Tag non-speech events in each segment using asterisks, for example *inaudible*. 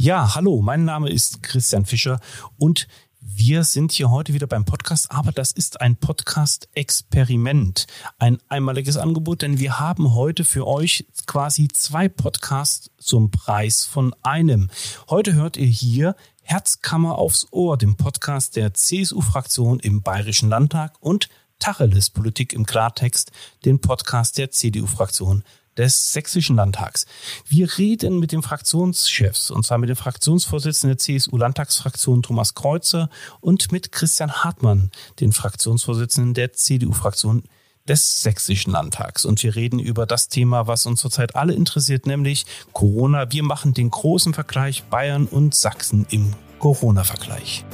Ja, hallo, mein Name ist Christian Fischer und wir sind hier heute wieder beim Podcast, aber das ist ein Podcast-Experiment, ein einmaliges Angebot, denn wir haben heute für euch quasi zwei Podcasts zum Preis von einem. Heute hört ihr hier Herzkammer aufs Ohr, dem Podcast der CSU-Fraktion im Bayerischen Landtag und Tacheles Politik im Klartext, den Podcast der CDU-Fraktion des Sächsischen Landtags. Wir reden mit den Fraktionschefs, und zwar mit dem Fraktionsvorsitzenden der CSU-Landtagsfraktion Thomas Kreuzer und mit Christian Hartmann, den Fraktionsvorsitzenden der CDU-Fraktion des Sächsischen Landtags. Und wir reden über das Thema, was uns zurzeit alle interessiert, nämlich Corona. Wir machen den großen Vergleich Bayern und Sachsen im Corona-Vergleich.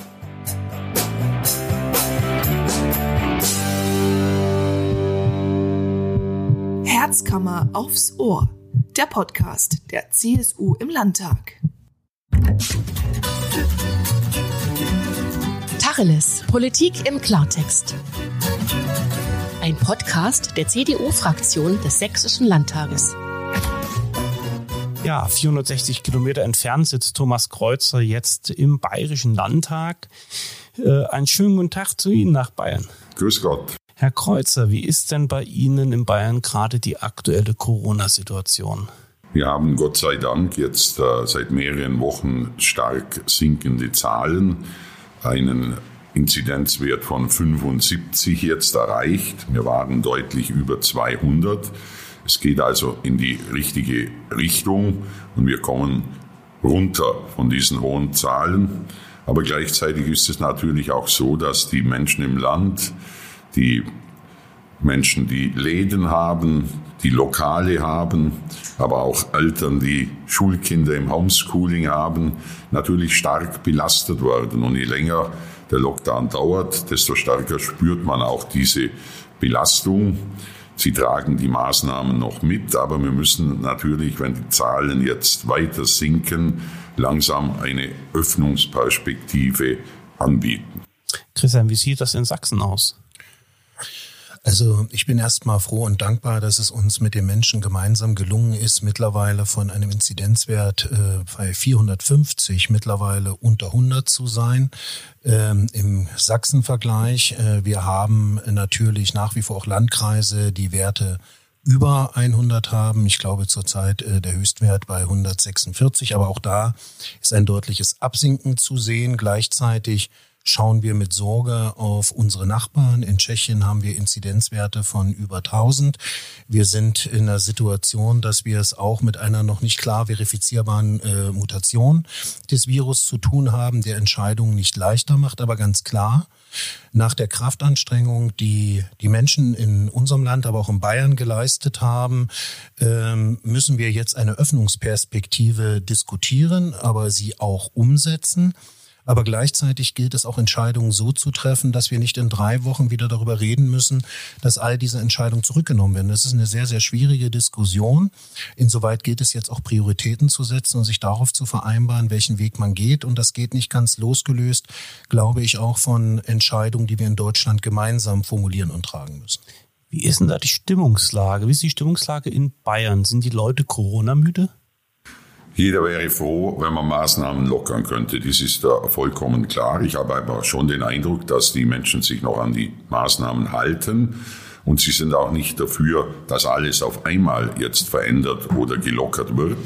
Herzkammer aufs Ohr, der Podcast der CSU im Landtag. Tacheles, Politik im Klartext. Ein Podcast der CDU-Fraktion des Sächsischen Landtages. Ja, 460 Kilometer entfernt sitzt Thomas Kreuzer jetzt im Bayerischen Landtag. Äh, einen schönen guten Tag zu Ihnen nach Bayern. Grüß Gott. Herr Kreuzer, wie ist denn bei Ihnen in Bayern gerade die aktuelle Corona-Situation? Wir haben Gott sei Dank jetzt äh, seit mehreren Wochen stark sinkende Zahlen, einen Inzidenzwert von 75 jetzt erreicht. Wir waren deutlich über 200. Es geht also in die richtige Richtung und wir kommen runter von diesen hohen Zahlen. Aber gleichzeitig ist es natürlich auch so, dass die Menschen im Land die Menschen, die Läden haben, die Lokale haben, aber auch Eltern, die Schulkinder im Homeschooling haben, natürlich stark belastet worden. Und je länger der Lockdown dauert, desto stärker spürt man auch diese Belastung. Sie tragen die Maßnahmen noch mit, aber wir müssen natürlich, wenn die Zahlen jetzt weiter sinken, langsam eine Öffnungsperspektive anbieten. Christian, wie sieht das in Sachsen aus? Also ich bin erstmal froh und dankbar, dass es uns mit den Menschen gemeinsam gelungen ist, mittlerweile von einem Inzidenzwert äh, bei 450 mittlerweile unter 100 zu sein. Ähm, Im Sachsen-Vergleich, äh, wir haben natürlich nach wie vor auch Landkreise, die Werte über 100 haben. Ich glaube zurzeit äh, der Höchstwert bei 146, aber auch da ist ein deutliches Absinken zu sehen. Gleichzeitig schauen wir mit Sorge auf unsere Nachbarn. In Tschechien haben wir Inzidenzwerte von über 1000. Wir sind in einer Situation, dass wir es auch mit einer noch nicht klar verifizierbaren äh, Mutation des Virus zu tun haben, der Entscheidungen nicht leichter macht, aber ganz klar. Nach der Kraftanstrengung, die die Menschen in unserem Land, aber auch in Bayern geleistet haben, ähm, müssen wir jetzt eine Öffnungsperspektive diskutieren, aber sie auch umsetzen. Aber gleichzeitig gilt es auch Entscheidungen so zu treffen, dass wir nicht in drei Wochen wieder darüber reden müssen, dass all diese Entscheidungen zurückgenommen werden. Das ist eine sehr, sehr schwierige Diskussion. Insoweit gilt es jetzt auch Prioritäten zu setzen und sich darauf zu vereinbaren, welchen Weg man geht. Und das geht nicht ganz losgelöst, glaube ich, auch von Entscheidungen, die wir in Deutschland gemeinsam formulieren und tragen müssen. Wie ist denn da die Stimmungslage? Wie ist die Stimmungslage in Bayern? Sind die Leute Corona-müde? Jeder wäre froh, wenn man Maßnahmen lockern könnte. Das ist da vollkommen klar. Ich habe aber schon den Eindruck, dass die Menschen sich noch an die Maßnahmen halten. Und sie sind auch nicht dafür, dass alles auf einmal jetzt verändert oder gelockert wird,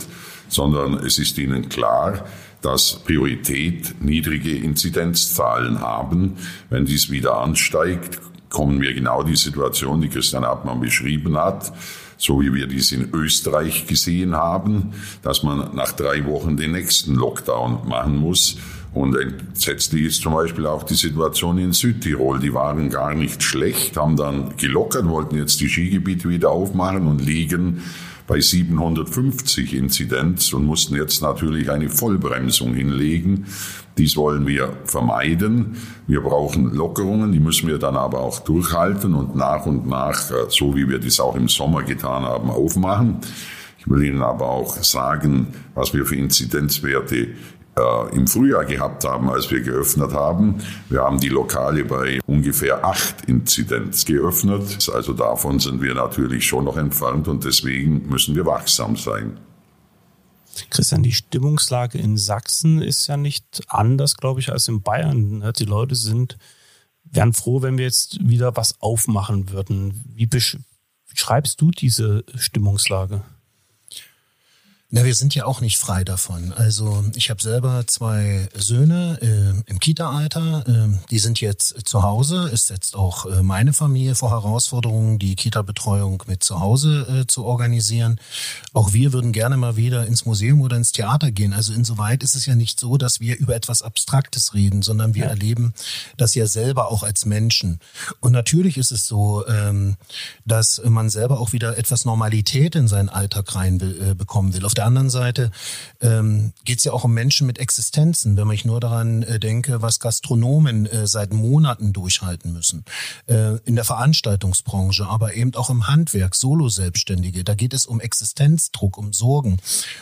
sondern es ist ihnen klar, dass Priorität niedrige Inzidenzzahlen haben. Wenn dies wieder ansteigt, kommen wir genau die Situation, die Christian Hartmann beschrieben hat so wie wir dies in Österreich gesehen haben, dass man nach drei Wochen den nächsten Lockdown machen muss. Und entsetzlich ist zum Beispiel auch die Situation in Südtirol. Die waren gar nicht schlecht, haben dann gelockert, wollten jetzt die Skigebiete wieder aufmachen und liegen bei 750 Inzidenz und mussten jetzt natürlich eine Vollbremsung hinlegen. Dies wollen wir vermeiden. Wir brauchen Lockerungen, die müssen wir dann aber auch durchhalten und nach und nach, äh, so wie wir das auch im Sommer getan haben, aufmachen. Ich will Ihnen aber auch sagen, was wir für Inzidenzwerte äh, im Frühjahr gehabt haben, als wir geöffnet haben. Wir haben die Lokale bei ungefähr acht Inzidenz geöffnet. Also davon sind wir natürlich schon noch entfernt und deswegen müssen wir wachsam sein. Christian, die Stimmungslage in Sachsen ist ja nicht anders, glaube ich, als in Bayern. Ne? Die Leute sind, wären froh, wenn wir jetzt wieder was aufmachen würden. Wie beschreibst du diese Stimmungslage? Na, wir sind ja auch nicht frei davon. Also ich habe selber zwei Söhne äh, im Kita-Alter. Äh, die sind jetzt zu Hause. Es setzt auch äh, meine Familie vor Herausforderungen, die Kita-Betreuung mit zu Hause äh, zu organisieren. Auch wir würden gerne mal wieder ins Museum oder ins Theater gehen. Also insoweit ist es ja nicht so, dass wir über etwas Abstraktes reden, sondern wir ja. erleben das ja selber auch als Menschen. Und natürlich ist es so, ähm, dass man selber auch wieder etwas Normalität in seinen Alltag rein will, äh, will. Auf der anderen Seite ähm, geht es ja auch um Menschen mit Existenzen, wenn ich nur daran äh, denke, was Gastronomen äh, seit Monaten durchhalten müssen. Äh, in der Veranstaltungsbranche, aber eben auch im Handwerk, Solo-Selbstständige. Da geht es um Existenzdruck, um Sorgen.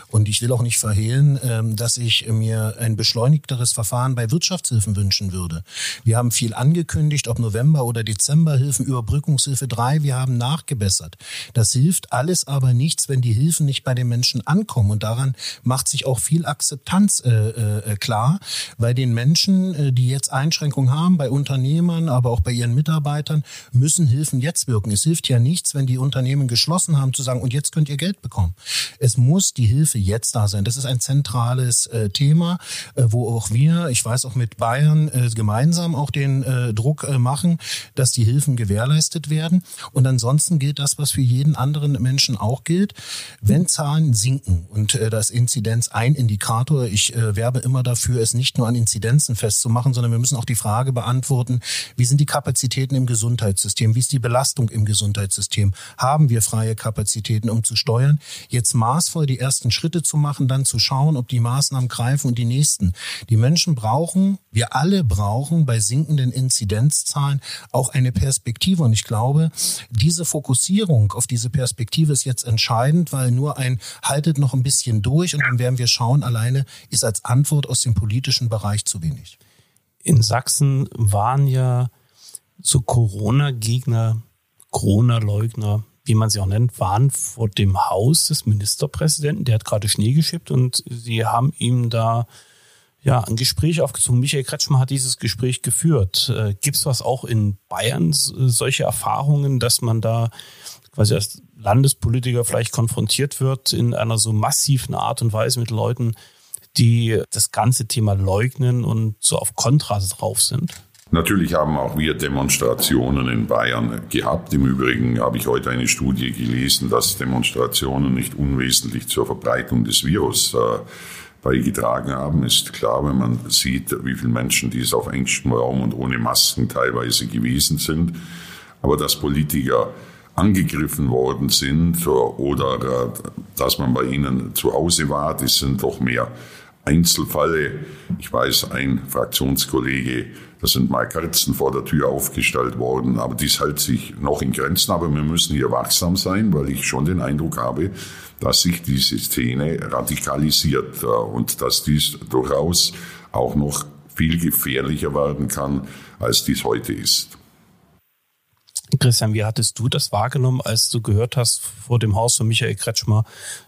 Und ich will auch nicht verhehlen, äh, dass ich mir ein beschleunigteres Verfahren bei Wirtschaftshilfen wünschen würde. Wir haben viel angekündigt, ob November oder Dezemberhilfen, Überbrückungshilfe 3, wir haben nachgebessert. Das hilft alles aber nichts, wenn die Hilfen nicht bei den Menschen ankommen ankommen. Und daran macht sich auch viel Akzeptanz äh, äh, klar, weil den Menschen, äh, die jetzt Einschränkungen haben, bei Unternehmern, aber auch bei ihren Mitarbeitern, müssen Hilfen jetzt wirken. Es hilft ja nichts, wenn die Unternehmen geschlossen haben, zu sagen, und jetzt könnt ihr Geld bekommen. Es muss die Hilfe jetzt da sein. Das ist ein zentrales äh, Thema, äh, wo auch wir, ich weiß auch mit Bayern, äh, gemeinsam auch den äh, Druck äh, machen, dass die Hilfen gewährleistet werden. Und ansonsten gilt das, was für jeden anderen Menschen auch gilt. Wenn Zahlen sinken, und äh, das Inzidenz ein Indikator. Ich äh, werbe immer dafür, es nicht nur an Inzidenzen festzumachen, sondern wir müssen auch die Frage beantworten, wie sind die Kapazitäten im Gesundheitssystem? Wie ist die Belastung im Gesundheitssystem? Haben wir freie Kapazitäten, um zu steuern? Jetzt maßvoll die ersten Schritte zu machen, dann zu schauen, ob die Maßnahmen greifen und die nächsten. Die Menschen brauchen, wir alle brauchen bei sinkenden Inzidenzzahlen auch eine Perspektive. Und ich glaube, diese Fokussierung auf diese Perspektive ist jetzt entscheidend, weil nur ein haltet noch noch ein bisschen durch und dann werden wir schauen, alleine ist als Antwort aus dem politischen Bereich zu wenig. In Sachsen waren ja so Corona-Gegner, Corona-Leugner, wie man sie auch nennt, waren vor dem Haus des Ministerpräsidenten. Der hat gerade Schnee geschippt und sie haben ihm da ja ein Gespräch aufgezogen. Michael Kretschmer hat dieses Gespräch geführt. Äh, Gibt es was auch in Bayern, solche Erfahrungen, dass man da quasi als Landespolitiker vielleicht konfrontiert wird in einer so massiven Art und Weise mit Leuten, die das ganze Thema leugnen und so auf Kontras drauf sind? Natürlich haben auch wir Demonstrationen in Bayern gehabt. Im Übrigen habe ich heute eine Studie gelesen, dass Demonstrationen nicht unwesentlich zur Verbreitung des Virus äh, beigetragen haben. Ist klar, wenn man sieht, wie viele Menschen dies auf engstem Raum und ohne Masken teilweise gewesen sind. Aber dass Politiker angegriffen worden sind oder äh, dass man bei ihnen zu Hause war. Das sind doch mehr Einzelfälle. Ich weiß, ein Fraktionskollege, da sind mal Kerzen vor der Tür aufgestellt worden, aber dies hält sich noch in Grenzen. Aber wir müssen hier wachsam sein, weil ich schon den Eindruck habe, dass sich diese Szene radikalisiert äh, und dass dies durchaus auch noch viel gefährlicher werden kann, als dies heute ist. Christian, wie hattest du das wahrgenommen, als du gehört hast, vor dem Haus von Michael Kretschmer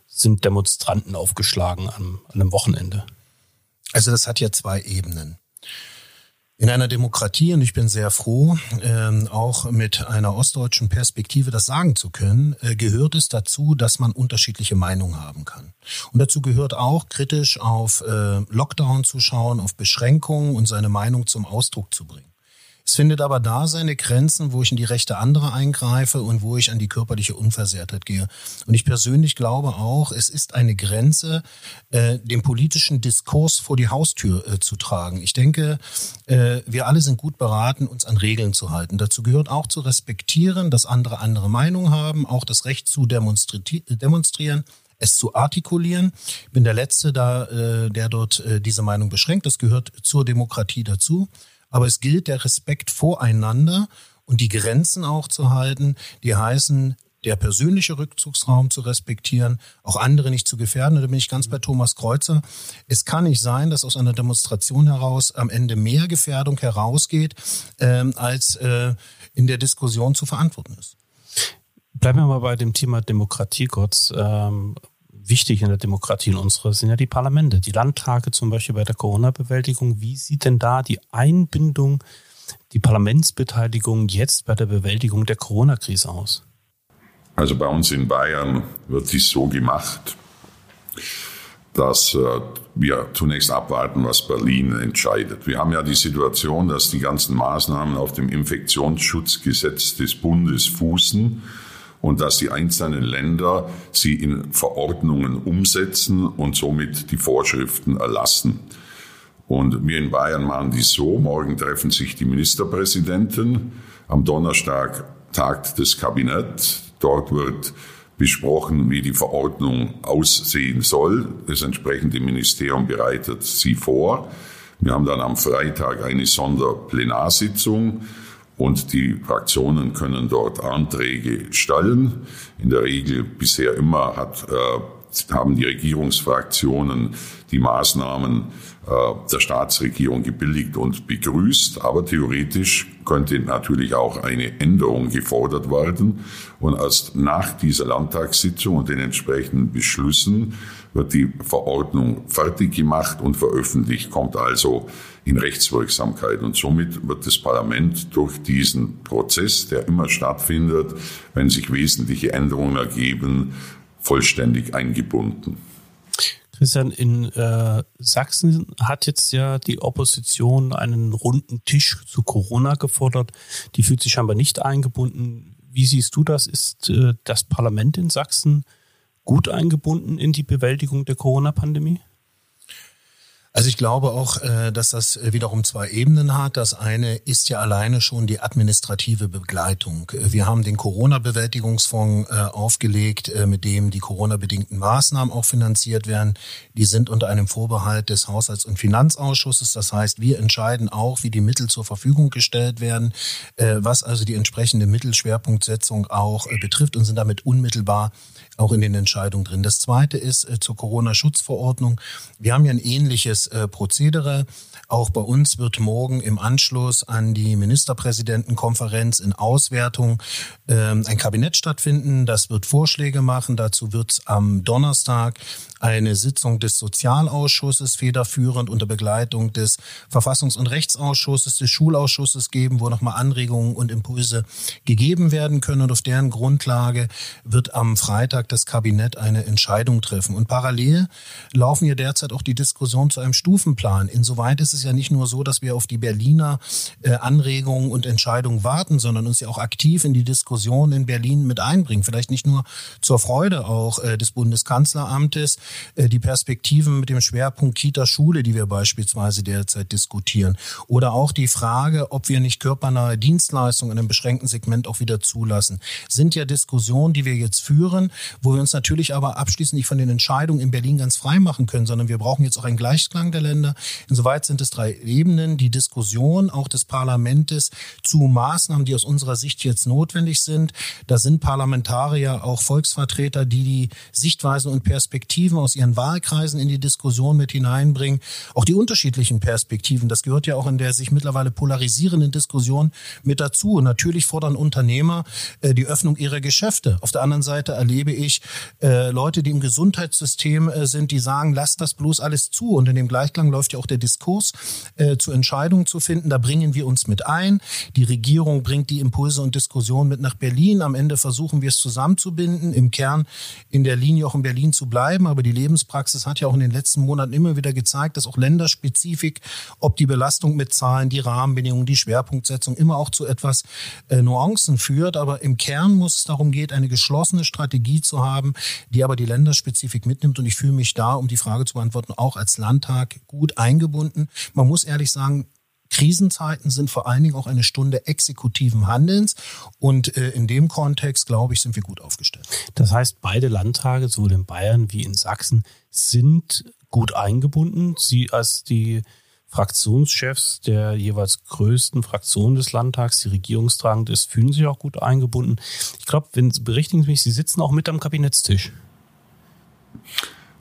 sind Demonstranten aufgeschlagen an, an einem Wochenende? Also das hat ja zwei Ebenen. In einer Demokratie, und ich bin sehr froh, äh, auch mit einer ostdeutschen Perspektive das sagen zu können, äh, gehört es dazu, dass man unterschiedliche Meinungen haben kann. Und dazu gehört auch, kritisch auf äh, Lockdown zu schauen, auf Beschränkungen und seine Meinung zum Ausdruck zu bringen. Es findet aber da seine Grenzen, wo ich in die Rechte anderer eingreife und wo ich an die körperliche Unversehrtheit gehe. Und ich persönlich glaube auch, es ist eine Grenze, äh, den politischen Diskurs vor die Haustür äh, zu tragen. Ich denke, äh, wir alle sind gut beraten, uns an Regeln zu halten. Dazu gehört auch zu respektieren, dass andere andere Meinung haben, auch das Recht zu demonstri demonstrieren es zu artikulieren. Ich bin der Letzte, da, äh, der dort äh, diese Meinung beschränkt. Das gehört zur Demokratie dazu. Aber es gilt der Respekt voreinander und die Grenzen auch zu halten, die heißen, der persönliche Rückzugsraum zu respektieren, auch andere nicht zu gefährden. Und da bin ich ganz bei Thomas Kreuzer. Es kann nicht sein, dass aus einer Demonstration heraus am Ende mehr Gefährdung herausgeht, ähm, als äh, in der Diskussion zu verantworten ist. Bleiben wir mal bei dem Thema Demokratie kurz. Ähm, wichtig in der Demokratie in unserer sind ja die Parlamente, die Landtage zum Beispiel bei der Corona-Bewältigung. Wie sieht denn da die Einbindung, die Parlamentsbeteiligung jetzt bei der Bewältigung der Corona-Krise aus? Also bei uns in Bayern wird dies so gemacht, dass äh, wir zunächst abwarten, was Berlin entscheidet. Wir haben ja die Situation, dass die ganzen Maßnahmen auf dem Infektionsschutzgesetz des Bundes fußen und dass die einzelnen Länder sie in Verordnungen umsetzen und somit die Vorschriften erlassen. Und wir in Bayern machen dies so. Morgen treffen sich die Ministerpräsidenten. Am Donnerstag tagt das Kabinett. Dort wird besprochen, wie die Verordnung aussehen soll. Das entsprechende Ministerium bereitet sie vor. Wir haben dann am Freitag eine Sonderplenarsitzung und die Fraktionen können dort Anträge stellen. In der Regel bisher immer hat, äh, haben die Regierungsfraktionen die Maßnahmen äh, der Staatsregierung gebilligt und begrüßt. Aber theoretisch könnte natürlich auch eine Änderung gefordert werden. Und erst nach dieser Landtagssitzung und den entsprechenden Beschlüssen wird die Verordnung fertig gemacht und veröffentlicht, kommt also in Rechtswirksamkeit. Und somit wird das Parlament durch diesen Prozess, der immer stattfindet, wenn sich wesentliche Änderungen ergeben, vollständig eingebunden. Christian, in äh, Sachsen hat jetzt ja die Opposition einen runden Tisch zu Corona gefordert. Die fühlt sich scheinbar nicht eingebunden. Wie siehst du das? Ist äh, das Parlament in Sachsen gut eingebunden in die Bewältigung der Corona-Pandemie? Also ich glaube auch, äh, dass das wiederum zwei Ebenen hat. Das eine ist ja alleine schon die administrative Begleitung. Wir haben den Corona-Bewältigungsfonds äh, aufgelegt, äh, mit dem die Corona-bedingten Maßnahmen auch finanziert werden. Die sind unter einem Vorbehalt des Haushalts- und Finanzausschusses. Das heißt, wir entscheiden auch, wie die Mittel zur Verfügung gestellt werden, was also die entsprechende Mittelschwerpunktsetzung auch betrifft und sind damit unmittelbar auch in den Entscheidungen drin. Das zweite ist äh, zur Corona-Schutzverordnung. Wir haben ja ein ähnliches äh, Prozedere. Auch bei uns wird morgen im Anschluss an die Ministerpräsidentenkonferenz in Auswertung ähm, ein Kabinett stattfinden. Das wird Vorschläge machen. Dazu wird es am Donnerstag eine Sitzung des Sozialausschusses federführend unter Begleitung des Verfassungs- und Rechtsausschusses, des Schulausschusses geben, wo nochmal Anregungen und Impulse gegeben werden können. Und auf deren Grundlage wird am Freitag das Kabinett eine Entscheidung treffen. Und parallel laufen hier derzeit auch die Diskussionen zu einem Stufenplan. Insoweit ist es ja nicht nur so, dass wir auf die Berliner äh, Anregungen und Entscheidungen warten, sondern uns ja auch aktiv in die Diskussion in Berlin mit einbringen. Vielleicht nicht nur zur Freude auch äh, des Bundeskanzleramtes, die Perspektiven mit dem Schwerpunkt Kita-Schule, die wir beispielsweise derzeit diskutieren. Oder auch die Frage, ob wir nicht körpernahe Dienstleistungen in einem beschränkten Segment auch wieder zulassen. Sind ja Diskussionen, die wir jetzt führen, wo wir uns natürlich aber abschließend nicht von den Entscheidungen in Berlin ganz frei machen können, sondern wir brauchen jetzt auch einen Gleichklang der Länder. Insoweit sind es drei Ebenen. Die Diskussion auch des Parlamentes zu Maßnahmen, die aus unserer Sicht jetzt notwendig sind. Da sind Parlamentarier, auch Volksvertreter, die die Sichtweisen und Perspektiven Perspektiven aus ihren Wahlkreisen in die Diskussion mit hineinbringen. Auch die unterschiedlichen Perspektiven, das gehört ja auch in der sich mittlerweile polarisierenden Diskussion mit dazu. Und natürlich fordern Unternehmer äh, die Öffnung ihrer Geschäfte. Auf der anderen Seite erlebe ich äh, Leute, die im Gesundheitssystem äh, sind, die sagen, lasst das bloß alles zu. Und in dem Gleichklang läuft ja auch der Diskurs äh, zu Entscheidungen zu finden. Da bringen wir uns mit ein. Die Regierung bringt die Impulse und Diskussionen mit nach Berlin. Am Ende versuchen wir es zusammenzubinden, im Kern in der Linie auch in Berlin zu bleiben. Aber die Lebenspraxis hat ja auch in den letzten Monaten immer wieder gezeigt, dass auch Länderspezifik, ob die Belastung mit Zahlen, die Rahmenbedingungen, die Schwerpunktsetzung immer auch zu etwas äh, Nuancen führt. Aber im Kern muss es darum gehen, eine geschlossene Strategie zu haben, die aber die Länderspezifik mitnimmt. Und ich fühle mich da, um die Frage zu beantworten, auch als Landtag gut eingebunden. Man muss ehrlich sagen, Krisenzeiten sind vor allen Dingen auch eine Stunde exekutiven Handelns. Und äh, in dem Kontext, glaube ich, sind wir gut aufgestellt. Das heißt, beide Landtage, sowohl in Bayern wie in Sachsen, sind gut eingebunden. Sie als die Fraktionschefs der jeweils größten Fraktionen des Landtags, die regierungstragend ist, fühlen sich auch gut eingebunden. Ich glaube, wenn berichtigen Sie mich, Sie sitzen auch mit am Kabinettstisch.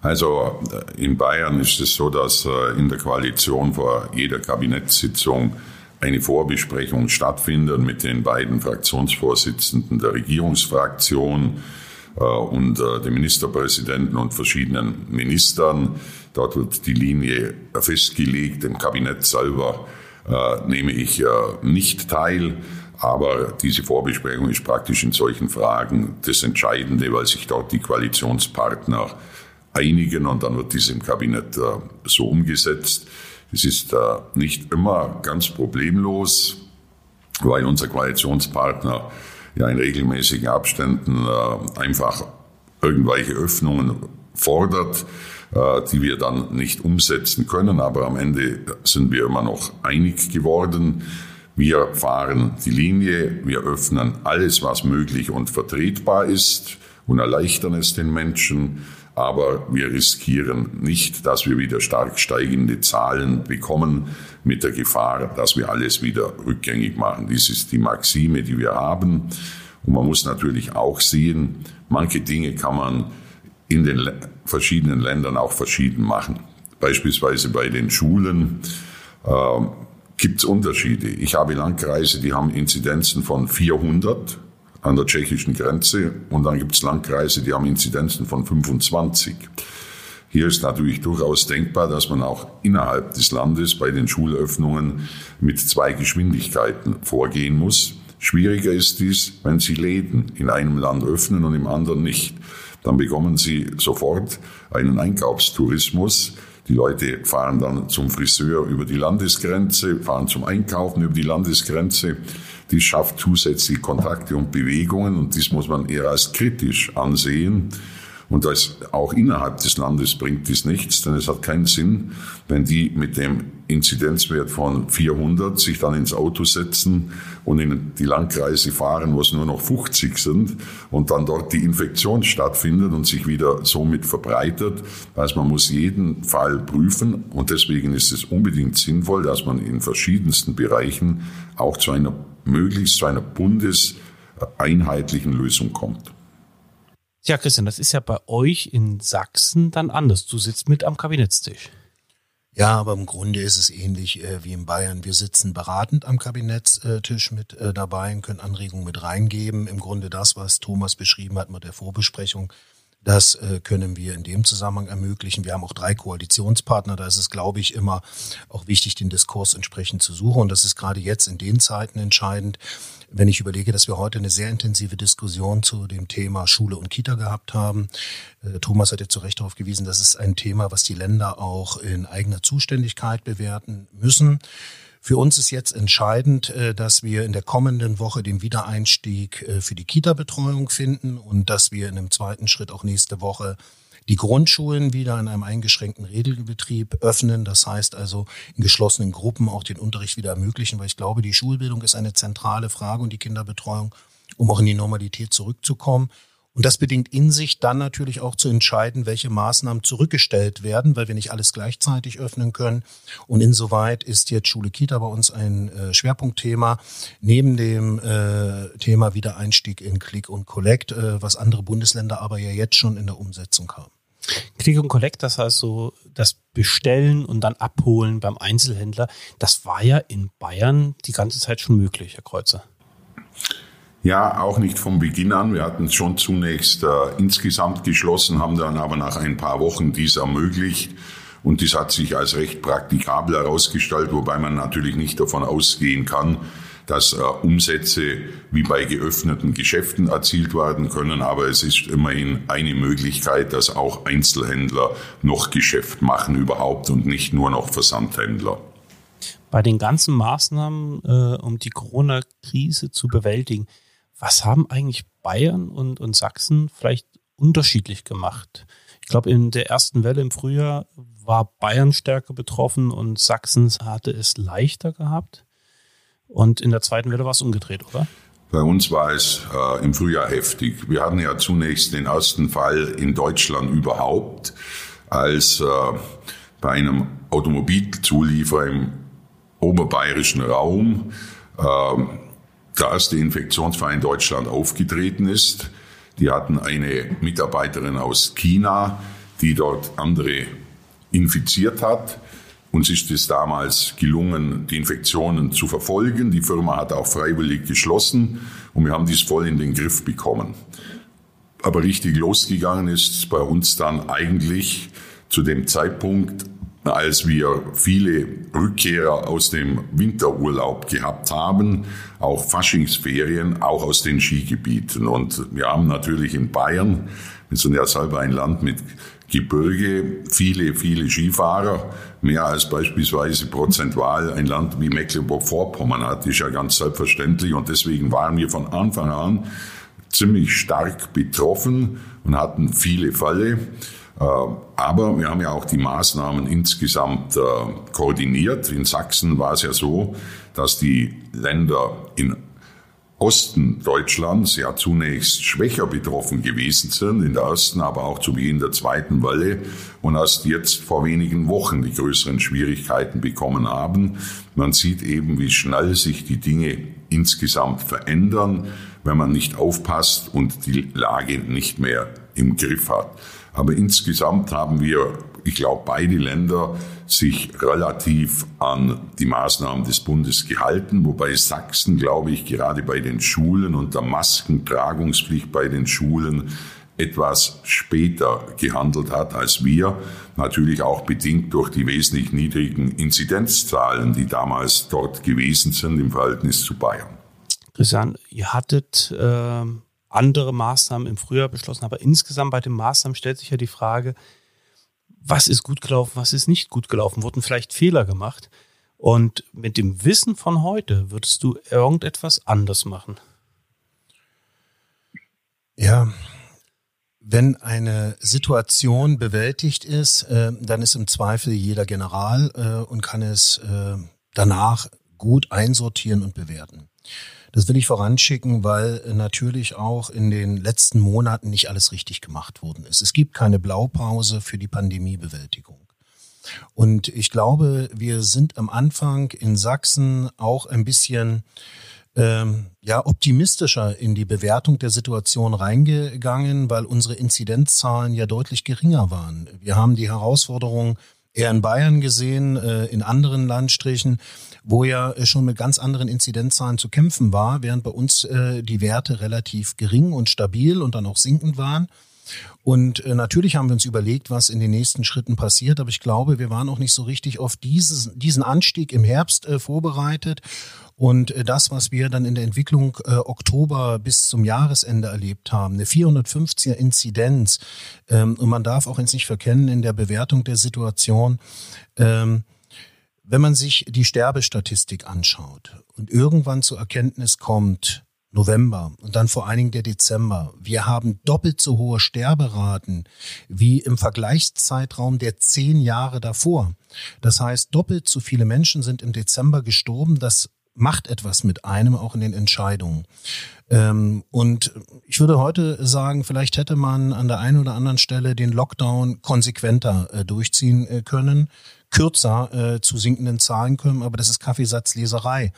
Also äh, in Bayern ist es so, dass äh, in der Koalition vor jeder Kabinettssitzung eine Vorbesprechung stattfindet mit den beiden Fraktionsvorsitzenden der Regierungsfraktion. äh, und dem Ministerpräsidenten und verschiedenen Ministern. Dort wird die Linie festgelegt. Im Kabinett selber nehme ich nicht teil. Aber diese Vorbesprechung ist praktisch in solchen Fragen das Entscheidende, weil sich dort die Koalitionspartner einigen und dann wird dies im Kabinett so umgesetzt. Es ist nicht immer ganz problemlos, weil unser Koalitionspartner ja in regelmäßigen Abständen äh, einfach irgendwelche Öffnungen fordert, äh, die wir dann nicht umsetzen können. Aber am Ende sind wir immer noch einig geworden. Wir fahren die Linie, wir öffnen alles, was möglich und vertretbar ist und erleichtern es den Menschen. Aber wir riskieren nicht, dass wir wieder stark steigende Zahlen bekommen mit der Gefahr, dass wir alles wieder rückgängig machen. Dies ist die Maxime, die wir haben. Und man muss natürlich auch sehen, manche Dinge kann man in den verschiedenen Ländern auch verschieden machen. Beispielsweise bei den Schulen äh, gibt es Unterschiede. Ich habe Landkreise, die haben Inzidenzen von 400 an der tschechischen Grenze und dann gibt es Landkreise, die haben Inzidenzen von 25. Hier ist natürlich durchaus denkbar, dass man auch innerhalb des Landes bei den Schulöffnungen mit zwei Geschwindigkeiten vorgehen muss. Schwieriger ist dies, wenn Sie Läden in einem Land öffnen und im anderen nicht. Dann bekommen Sie sofort einen Einkaufstourismus. Die Leute fahren dann zum Friseur über die Landesgrenze, fahren zum Einkaufen über die Landesgrenze. Dies schafft zusätzliche Kontakte und Bewegungen und dies muss man eher als kritisch ansehen. Und das auch innerhalb des Landes bringt dies nichts, denn es hat keinen Sinn, wenn die mit dem Inzidenzwert von 400 sich dann ins Auto setzen und in die Landkreise fahren, wo es nur noch 50 sind und dann dort die Infektion stattfindet und sich wieder somit verbreitet. Also man muss jeden Fall prüfen und deswegen ist es unbedingt sinnvoll, dass man in verschiedensten Bereichen auch zu einer möglichst zu einer bundeseinheitlichen Lösung kommt. Ja, Christian, das ist ja bei euch in Sachsen dann anders. Du sitzt mit am Kabinettstisch. Ja, aber im Grunde ist es ähnlich äh, wie in Bayern. Wir sitzen beratend am Kabinettstisch mit äh, dabei und können Anregungen mit reingeben. Im Grunde das, was Thomas beschrieben hat mit der Vorbesprechung, das äh, können wir in dem Zusammenhang ermöglichen. Wir haben auch drei Koalitionspartner. Da ist es, glaube ich, immer auch wichtig, den Diskurs entsprechend zu suchen. Und das ist gerade jetzt in den Zeiten entscheidend, wenn ich überlege, dass wir heute eine sehr intensive Diskussion zu dem Thema Schule und Kita gehabt haben. Äh, Thomas hat ja zu Recht darauf gewiesen, das ist ein Thema, was die Länder auch in eigener Zuständigkeit bewerten müssen. Für uns ist jetzt entscheidend, äh, dass wir in der kommenden Woche den Wiedereinstieg äh, für die Kita-Betreuung finden und dass wir in einem zweiten Schritt auch nächste Woche die Grundschulen wieder in einem eingeschränkten Regelbetrieb öffnen. Das heißt also in geschlossenen Gruppen auch den Unterricht wieder ermöglichen, weil ich glaube, die Schulbildung ist eine zentrale Frage und die Kinderbetreuung, um auch in die Normalität zurückzukommen. Und das bedingt in sich dann natürlich auch zu entscheiden, welche Maßnahmen zurückgestellt werden, weil wir nicht alles gleichzeitig öffnen können. Und insoweit ist jetzt Schule Kita bei uns ein äh, Schwerpunktthema, neben dem äh, Thema Wiedereinstieg in Click und Collect, äh, was andere Bundesländer aber ja jetzt schon in der Umsetzung haben. Click und Collect, das heißt so das Bestellen und dann Abholen beim Einzelhändler, das war ja in Bayern die ganze Zeit schon möglich, Herr Kreuzer. Ja, auch nicht vom Beginn an. Wir hatten es schon zunächst äh, insgesamt geschlossen, haben dann aber nach ein paar Wochen dies ermöglicht. Und dies hat sich als recht praktikabel herausgestellt, wobei man natürlich nicht davon ausgehen kann, dass äh, Umsätze wie bei geöffneten Geschäften erzielt werden können. Aber es ist immerhin eine Möglichkeit, dass auch Einzelhändler noch Geschäft machen überhaupt und nicht nur noch Versandhändler. Bei den ganzen Maßnahmen, äh, um die Corona-Krise zu bewältigen, was haben eigentlich Bayern und, und Sachsen vielleicht unterschiedlich gemacht? Ich glaube, in der ersten Welle im Frühjahr war Bayern stärker betroffen und Sachsen hatte es leichter gehabt. Und in der zweiten Welle war es umgedreht, oder? Bei uns war es äh, im Frühjahr heftig. Wir hatten ja zunächst den ersten Fall in Deutschland überhaupt, als äh, bei einem Automobilzulieferer im oberbayerischen Raum äh, der erste Infektionsfall in Deutschland aufgetreten ist. Die hatten eine Mitarbeiterin aus China, die dort andere infiziert hat. Uns ist es damals gelungen, die Infektionen zu verfolgen. Die Firma hat auch freiwillig geschlossen und wir haben dies voll in den Griff bekommen. Aber richtig losgegangen ist bei uns dann eigentlich zu dem Zeitpunkt, als wir viele Rückkehrer aus dem Winterurlaub gehabt haben, auch Faschingsferien, auch aus den Skigebieten. Und wir haben natürlich in Bayern, wir sind ja selber ein Land mit Gebirge, viele, viele Skifahrer, mehr als beispielsweise prozentual ein Land wie Mecklenburg-Vorpommern hat, ist ja ganz selbstverständlich. Und deswegen waren wir von Anfang an ziemlich stark betroffen und hatten viele Fälle. Äh, aber wir haben ja auch die Maßnahmen insgesamt äh, koordiniert. In Sachsen war es ja so, dass die Länder in Osten Deutschlands ja zunächst schwächer betroffen gewesen sind, in der ersten, aber auch zu Beginn der zweiten Welle und erst jetzt vor wenigen Wochen die größeren Schwierigkeiten bekommen haben. Man sieht eben, wie schnell sich die Dinge insgesamt verändern, wenn man nicht aufpasst und die Lage nicht mehr im Griff hat. Aber insgesamt haben wir, ich glaube, beide Länder sich relativ an die Maßnahmen des Bundes gehalten, wobei Sachsen, glaube ich, gerade bei den Schulen und der Maskentragungspflicht bei den Schulen etwas später gehandelt hat als wir, natürlich auch bedingt durch die wesentlich niedrigen Inzidenzzahlen, die damals dort gewesen sind im Verhältnis zu Bayern. Christian, ihr hattet äh, andere Maßnahmen im Frühjahr beschlossen. Aber insgesamt bei den Maßnahmen stellt sich ja die Frage, was ist gut gelaufen, was ist nicht gut gelaufen, wurden vielleicht Fehler gemacht. Und mit dem Wissen von heute würdest du irgendetwas anders machen? Ja, wenn eine Situation bewältigt ist, äh, dann ist im Zweifel jeder General äh, und kann es äh, danach gut einsortieren und bewerten. Das will ich voranschicken, weil natürlich auch in den letzten Monaten nicht alles richtig gemacht worden ist. Es gibt keine Blaupause für die Pandemiebewältigung. Und ich glaube, wir sind am Anfang in Sachsen auch ein bisschen ähm, ja optimistischer in die Bewertung der Situation reingegangen, weil unsere Inzidenzzahlen ja deutlich geringer waren. Wir haben die Herausforderung eher in Bayern gesehen, äh, in anderen Landstrichen wo ja äh, schon mit ganz anderen Inzidenzzahlen zu kämpfen war, während bei uns äh, die Werte relativ gering und stabil und dann auch sinkend waren. Und äh, natürlich haben wir uns überlegt, was in den nächsten Schritten passiert, aber ich glaube, wir waren auch nicht so richtig auf dieses, diesen Anstieg im Herbst äh, vorbereitet. Und äh, das, was wir dann in der Entwicklung äh, Oktober bis zum Jahresende erlebt haben, eine 450er Inzidenz, ähm, und man darf auch jetzt nicht verkennen in der Bewertung der Situation, ähm, wenn man sich die Sterbestatistik anschaut und irgendwann zur Erkenntnis kommt, November und dann vor allen Dingen der Dezember. Wir haben doppelt so hohe Sterberaten wie im Vergleichszeitraum der zehn Jahre davor. Das heißt, doppelt so viele Menschen sind im Dezember gestorben. Das macht etwas mit einem, auch in den Entscheidungen. Ähm, und ich würde heute sagen, vielleicht hätte man an der einen oder anderen Stelle den Lockdown konsequenter äh, durchziehen äh, können kürzer äh, zu sinkenden Zahlen kommen, aber das ist Kaffeesatzleserei,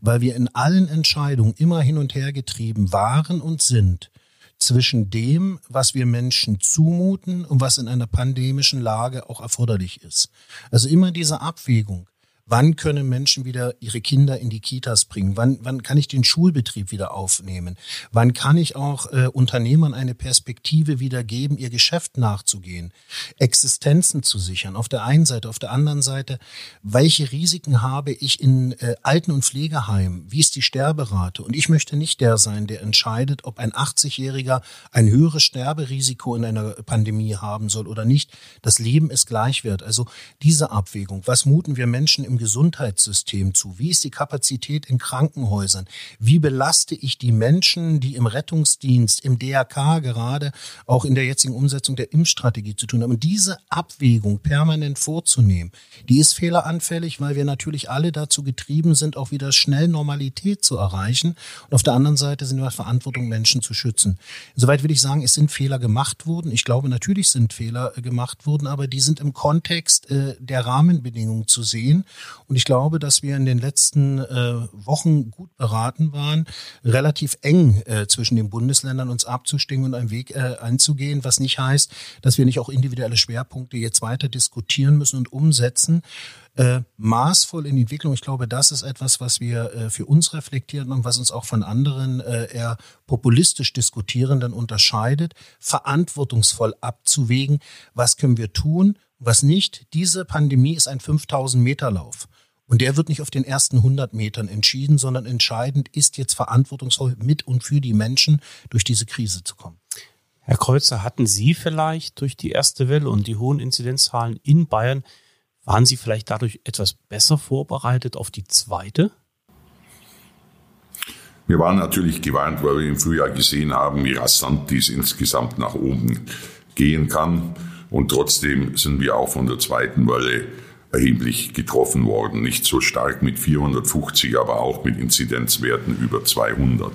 weil wir in allen Entscheidungen immer hin und her getrieben waren und sind zwischen dem, was wir Menschen zumuten und was in einer pandemischen Lage auch erforderlich ist. Also immer diese Abwägung. Wann können Menschen wieder ihre Kinder in die Kitas bringen? Wann, wann kann ich den Schulbetrieb wieder aufnehmen? Wann kann ich auch äh, Unternehmern eine Perspektive wieder geben, ihr Geschäft nachzugehen, Existenzen zu sichern? Auf der einen Seite, auf der anderen Seite, welche Risiken habe ich in äh, Alten- und Pflegeheimen? Wie ist die Sterberate? Und ich möchte nicht der sein, der entscheidet, ob ein 80-Jähriger ein höheres Sterberisiko in einer Pandemie haben soll oder nicht. Das Leben ist gleichwert. Also diese Abwägung. Was muten wir Menschen im Gesundheitssystem zu? Wie ist die Kapazität in Krankenhäusern? Wie belaste ich die Menschen, die im Rettungsdienst, im DRK gerade, auch in der jetzigen Umsetzung der Impfstrategie zu tun haben? Und diese Abwägung permanent vorzunehmen, die ist fehleranfällig, weil wir natürlich alle dazu getrieben sind, auch wieder schnell Normalität zu erreichen. Und auf der anderen Seite sind wir Verantwortung, Menschen zu schützen. Insoweit will ich sagen, es sind Fehler gemacht worden. Ich glaube, natürlich sind Fehler gemacht worden, aber die sind im Kontext äh, der Rahmenbedingungen zu sehen. Und ich glaube, dass wir in den letzten äh, Wochen gut beraten waren, relativ eng äh, zwischen den Bundesländern uns abzustimmen und einen Weg äh, einzugehen, was nicht heißt, dass wir nicht auch individuelle Schwerpunkte jetzt weiter diskutieren müssen und umsetzen äh, maßvoll in die Entwicklung. Ich glaube, das ist etwas, was wir äh, für uns reflektieren und was uns auch von anderen äh, eher populistisch Diskutierenden unterscheidet, verantwortungsvoll abzuwägen, was können wir tun, was nicht. Diese Pandemie ist ein 5000 Meter Lauf. Und der wird nicht auf den ersten 100 Metern entschieden, sondern entscheidend ist jetzt verantwortungsvoll mit und für die Menschen durch diese Krise zu kommen. Herr Kreuzer, hatten Sie vielleicht durch die erste Welle und die hohen Inzidenzzahlen in Bayern waren Sie vielleicht dadurch etwas besser vorbereitet auf die zweite? Wir waren natürlich gewarnt, weil wir im Frühjahr gesehen haben, wie rasant dies insgesamt nach oben gehen kann. Und trotzdem sind wir auch von der zweiten Welle erheblich getroffen worden. Nicht so stark mit 450, aber auch mit Inzidenzwerten über 200.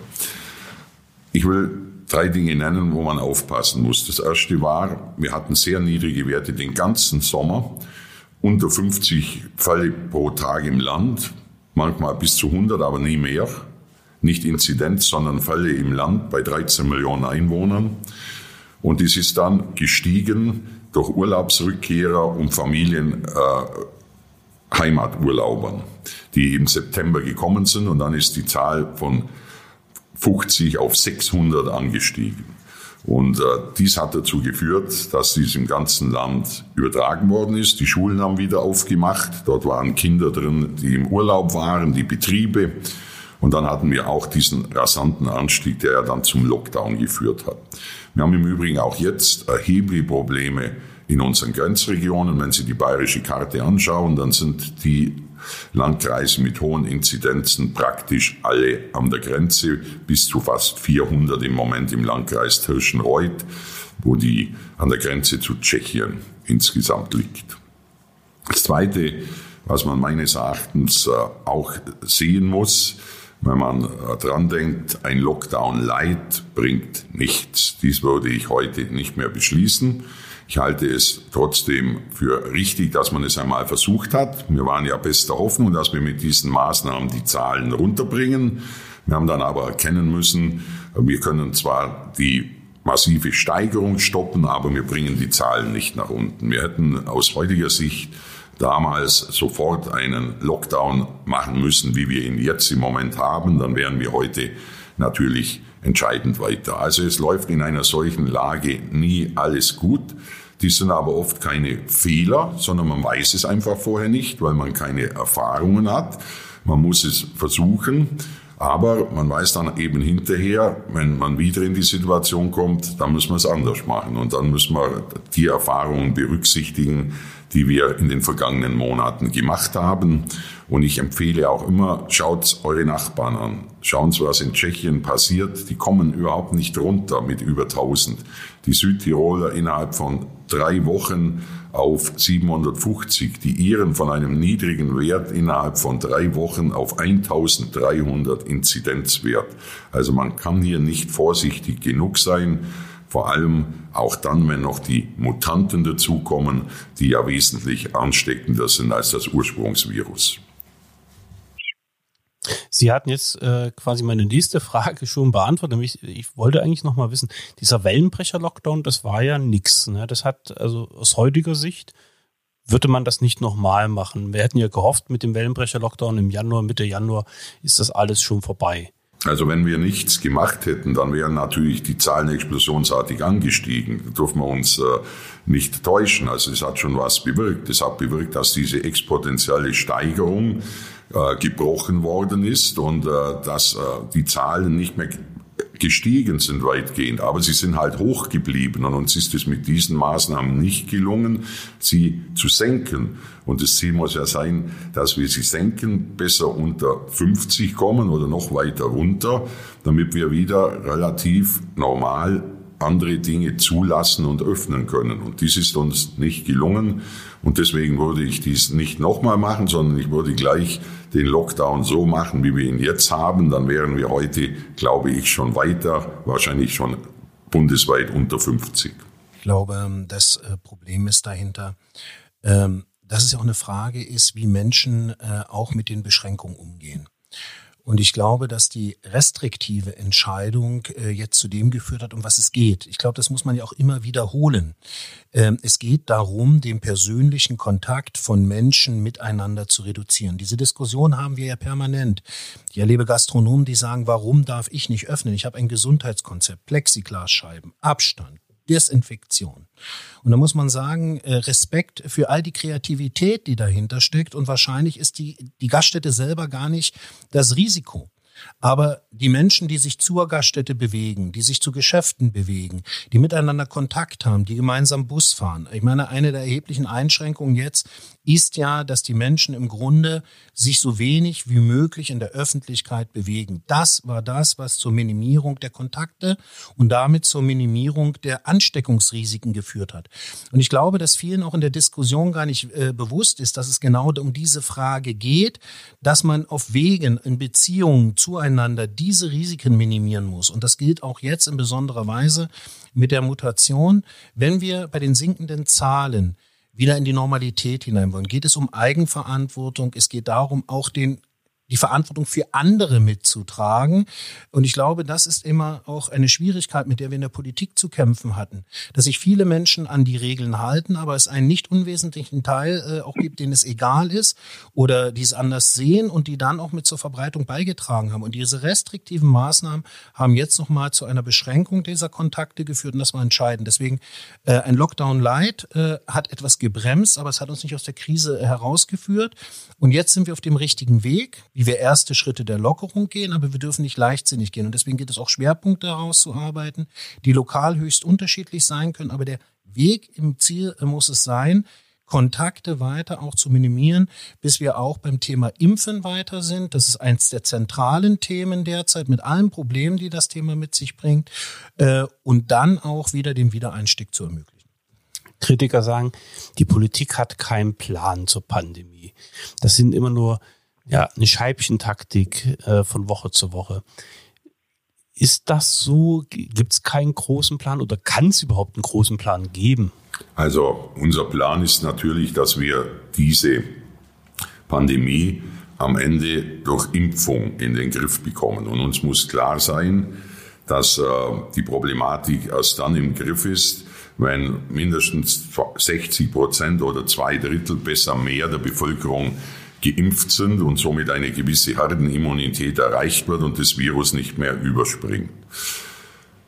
Ich will drei Dinge nennen, wo man aufpassen muss. Das erste war, wir hatten sehr niedrige Werte den ganzen Sommer unter 50 Fälle pro Tag im Land, manchmal bis zu 100, aber nie mehr. Nicht Inzidenz, sondern Fälle im Land bei 13 Millionen Einwohnern. Und es ist dann gestiegen durch Urlaubsrückkehrer und Familien, äh, Heimaturlaubern, die im September gekommen sind. Und dann ist die Zahl von 50 auf 600 angestiegen. Und äh, dies hat dazu geführt, dass dies im ganzen Land übertragen worden ist. Die Schulen haben wieder aufgemacht. Dort waren Kinder drin, die im Urlaub waren, die Betriebe. Und dann hatten wir auch diesen rasanten Anstieg, der ja dann zum Lockdown geführt hat. Wir haben im Übrigen auch jetzt erhebliche Probleme in unseren Grenzregionen. Wenn Sie die bayerische Karte anschauen, dann sind die Landkreise mit hohen Inzidenzen praktisch alle an der Grenze, bis zu fast 400 im Moment im Landkreis Tirschenreuth, wo die an der Grenze zu Tschechien insgesamt liegt. Das Zweite, was man meines Erachtens äh, auch sehen muss, wenn man dran denkt, ein Lockdown light bringt nichts. Dies würde ich heute nicht mehr beschließen. Ich halte es trotzdem für richtig, dass man es einmal versucht hat. Wir waren ja bester Hoffnung, dass wir mit diesen Maßnahmen die Zahlen runterbringen. Wir haben dann aber erkennen müssen, wir können zwar die massive Steigerung stoppen, aber wir bringen die Zahlen nicht nach unten. Wir hätten aus heutiger Sicht damals sofort einen Lockdown machen müssen, wie wir ihn jetzt im Moment haben, dann wären wir heute natürlich entscheidend weiter. Also es läuft in einer solchen Lage nie alles gut. Die sind aber oft keine Fehler, sondern man weiß es einfach vorher nicht, weil man keine Erfahrungen hat. Man muss es versuchen. Aber man weiß dann eben hinterher, wenn man wieder in die Situation kommt, dann müssen wir es anders machen. Und dann müssen wir die Erfahrungen berücksichtigen, die wir in den vergangenen Monaten gemacht haben. Und ich empfehle auch immer, schaut eure Nachbarn an. Schauen Sie, was in Tschechien passiert. Die kommen überhaupt nicht runter mit über 1000. Die Südtiroler innerhalb von drei Wochen auf 750, die Iren von einem niedrigen Wert innerhalb von drei Wochen auf 1300 Inzidenzwert. Also man kann hier nicht vorsichtig genug sein, vor allem auch dann, wenn noch die Mutanten dazukommen, die ja wesentlich ansteckender sind als das Ursprungsvirus. Sie hatten jetzt äh, quasi meine nächste Frage schon beantwortet. Nämlich, ich wollte eigentlich noch mal wissen, dieser Wellenbrecher-Lockdown, das war ja nix. Ne? Das hat also aus heutiger Sicht würde man das nicht nochmal machen. Wir hätten ja gehofft, mit dem Wellenbrecher-Lockdown im Januar, Mitte Januar ist das alles schon vorbei. Also wenn wir nichts gemacht hätten, dann wären natürlich die Zahlen explosionsartig angestiegen. Da dürfen wir uns äh, nicht täuschen. Also es hat schon was bewirkt. Es hat bewirkt, dass diese exponentielle Steigerung äh, gebrochen worden ist und äh, dass die Zahlen nicht mehr gestiegen sind weitgehend, aber sie sind halt hoch geblieben und uns ist es mit diesen Maßnahmen nicht gelungen, sie zu senken. Und das Ziel muss ja sein, dass wir sie senken, besser unter 50 kommen oder noch weiter runter, damit wir wieder relativ normal andere Dinge zulassen und öffnen können. Und dies ist uns nicht gelungen. Und deswegen würde ich dies nicht nochmal machen, sondern ich würde gleich den Lockdown so machen, wie wir ihn jetzt haben. Dann wären wir heute, glaube ich, schon weiter, wahrscheinlich schon bundesweit unter 50. Ich glaube, das äh, Problem ist dahinter, ähm, dass es ja auch eine Frage ist, wie Menschen äh, auch mit den Beschränkungen umgehen. Und ich glaube, dass die restriktive Entscheidung äh, jetzt zu dem geführt hat, um was es geht. Ich glaube, das muss man ja auch immer wiederholen. Ähm, es geht darum, den persönlichen Kontakt von Menschen miteinander zu reduzieren. Diese Diskussion haben wir ja permanent. Ich erlebe Gastronomen, die sagen, warum darf ich nicht öffnen? Ich habe ein Gesundheitskonzept, Plexiglasscheiben, Abstand, Desinfektion. Und da muss man sagen, äh, Respekt für all die Kreativität, die dahinter steckt. Und wahrscheinlich ist die, die Gaststätte selber gar nicht das Risiko. Aber die Menschen, die sich zur Gaststätte bewegen, die sich zu Geschäften bewegen, die miteinander Kontakt haben, die gemeinsam Bus fahren. Ich meine, eine der erheblichen Einschränkungen jetzt ist ja, dass die Menschen im Grunde sich so wenig wie möglich in der Öffentlichkeit bewegen. Das war das, was zur Minimierung der Kontakte und damit zur Minimierung der Ansteckungsrisiken geführt hat. Und ich glaube, dass vielen auch in der Diskussion gar nicht äh, bewusst ist, dass es genau um diese Frage geht, dass man auf Wegen in Beziehungen zueinander diese Risiken minimieren muss. Und das gilt auch jetzt in besonderer Weise mit der Mutation. Wenn wir bei den sinkenden Zahlen wieder in die Normalität hinein wollen. Geht es um Eigenverantwortung? Es geht darum, auch den die Verantwortung für andere mitzutragen. Und ich glaube, das ist immer auch eine Schwierigkeit, mit der wir in der Politik zu kämpfen hatten, dass sich viele Menschen an die Regeln halten, aber es einen nicht unwesentlichen Teil äh, auch gibt, denen es egal ist oder die es anders sehen und die dann auch mit zur Verbreitung beigetragen haben. Und diese restriktiven Maßnahmen haben jetzt nochmal zu einer Beschränkung dieser Kontakte geführt und das war entscheidend. Deswegen äh, ein Lockdown Light äh, hat etwas gebremst, aber es hat uns nicht aus der Krise herausgeführt. Und jetzt sind wir auf dem richtigen Weg wie wir erste Schritte der Lockerung gehen, aber wir dürfen nicht leichtsinnig gehen. Und deswegen geht es auch Schwerpunkte herauszuarbeiten, die lokal höchst unterschiedlich sein können. Aber der Weg im Ziel muss es sein, Kontakte weiter auch zu minimieren, bis wir auch beim Thema Impfen weiter sind. Das ist eins der zentralen Themen derzeit mit allen Problemen, die das Thema mit sich bringt. Äh, und dann auch wieder den Wiedereinstieg zu ermöglichen. Kritiker sagen, die Politik hat keinen Plan zur Pandemie. Das sind immer nur ja, eine Scheibchentaktik äh, von Woche zu Woche. Ist das so? Gibt es keinen großen Plan oder kann es überhaupt einen großen Plan geben? Also unser Plan ist natürlich, dass wir diese Pandemie am Ende durch Impfung in den Griff bekommen. Und uns muss klar sein, dass äh, die Problematik erst dann im Griff ist, wenn mindestens 60 Prozent oder zwei Drittel, besser mehr der Bevölkerung geimpft sind und somit eine gewisse Herdenimmunität erreicht wird und das Virus nicht mehr überspringt.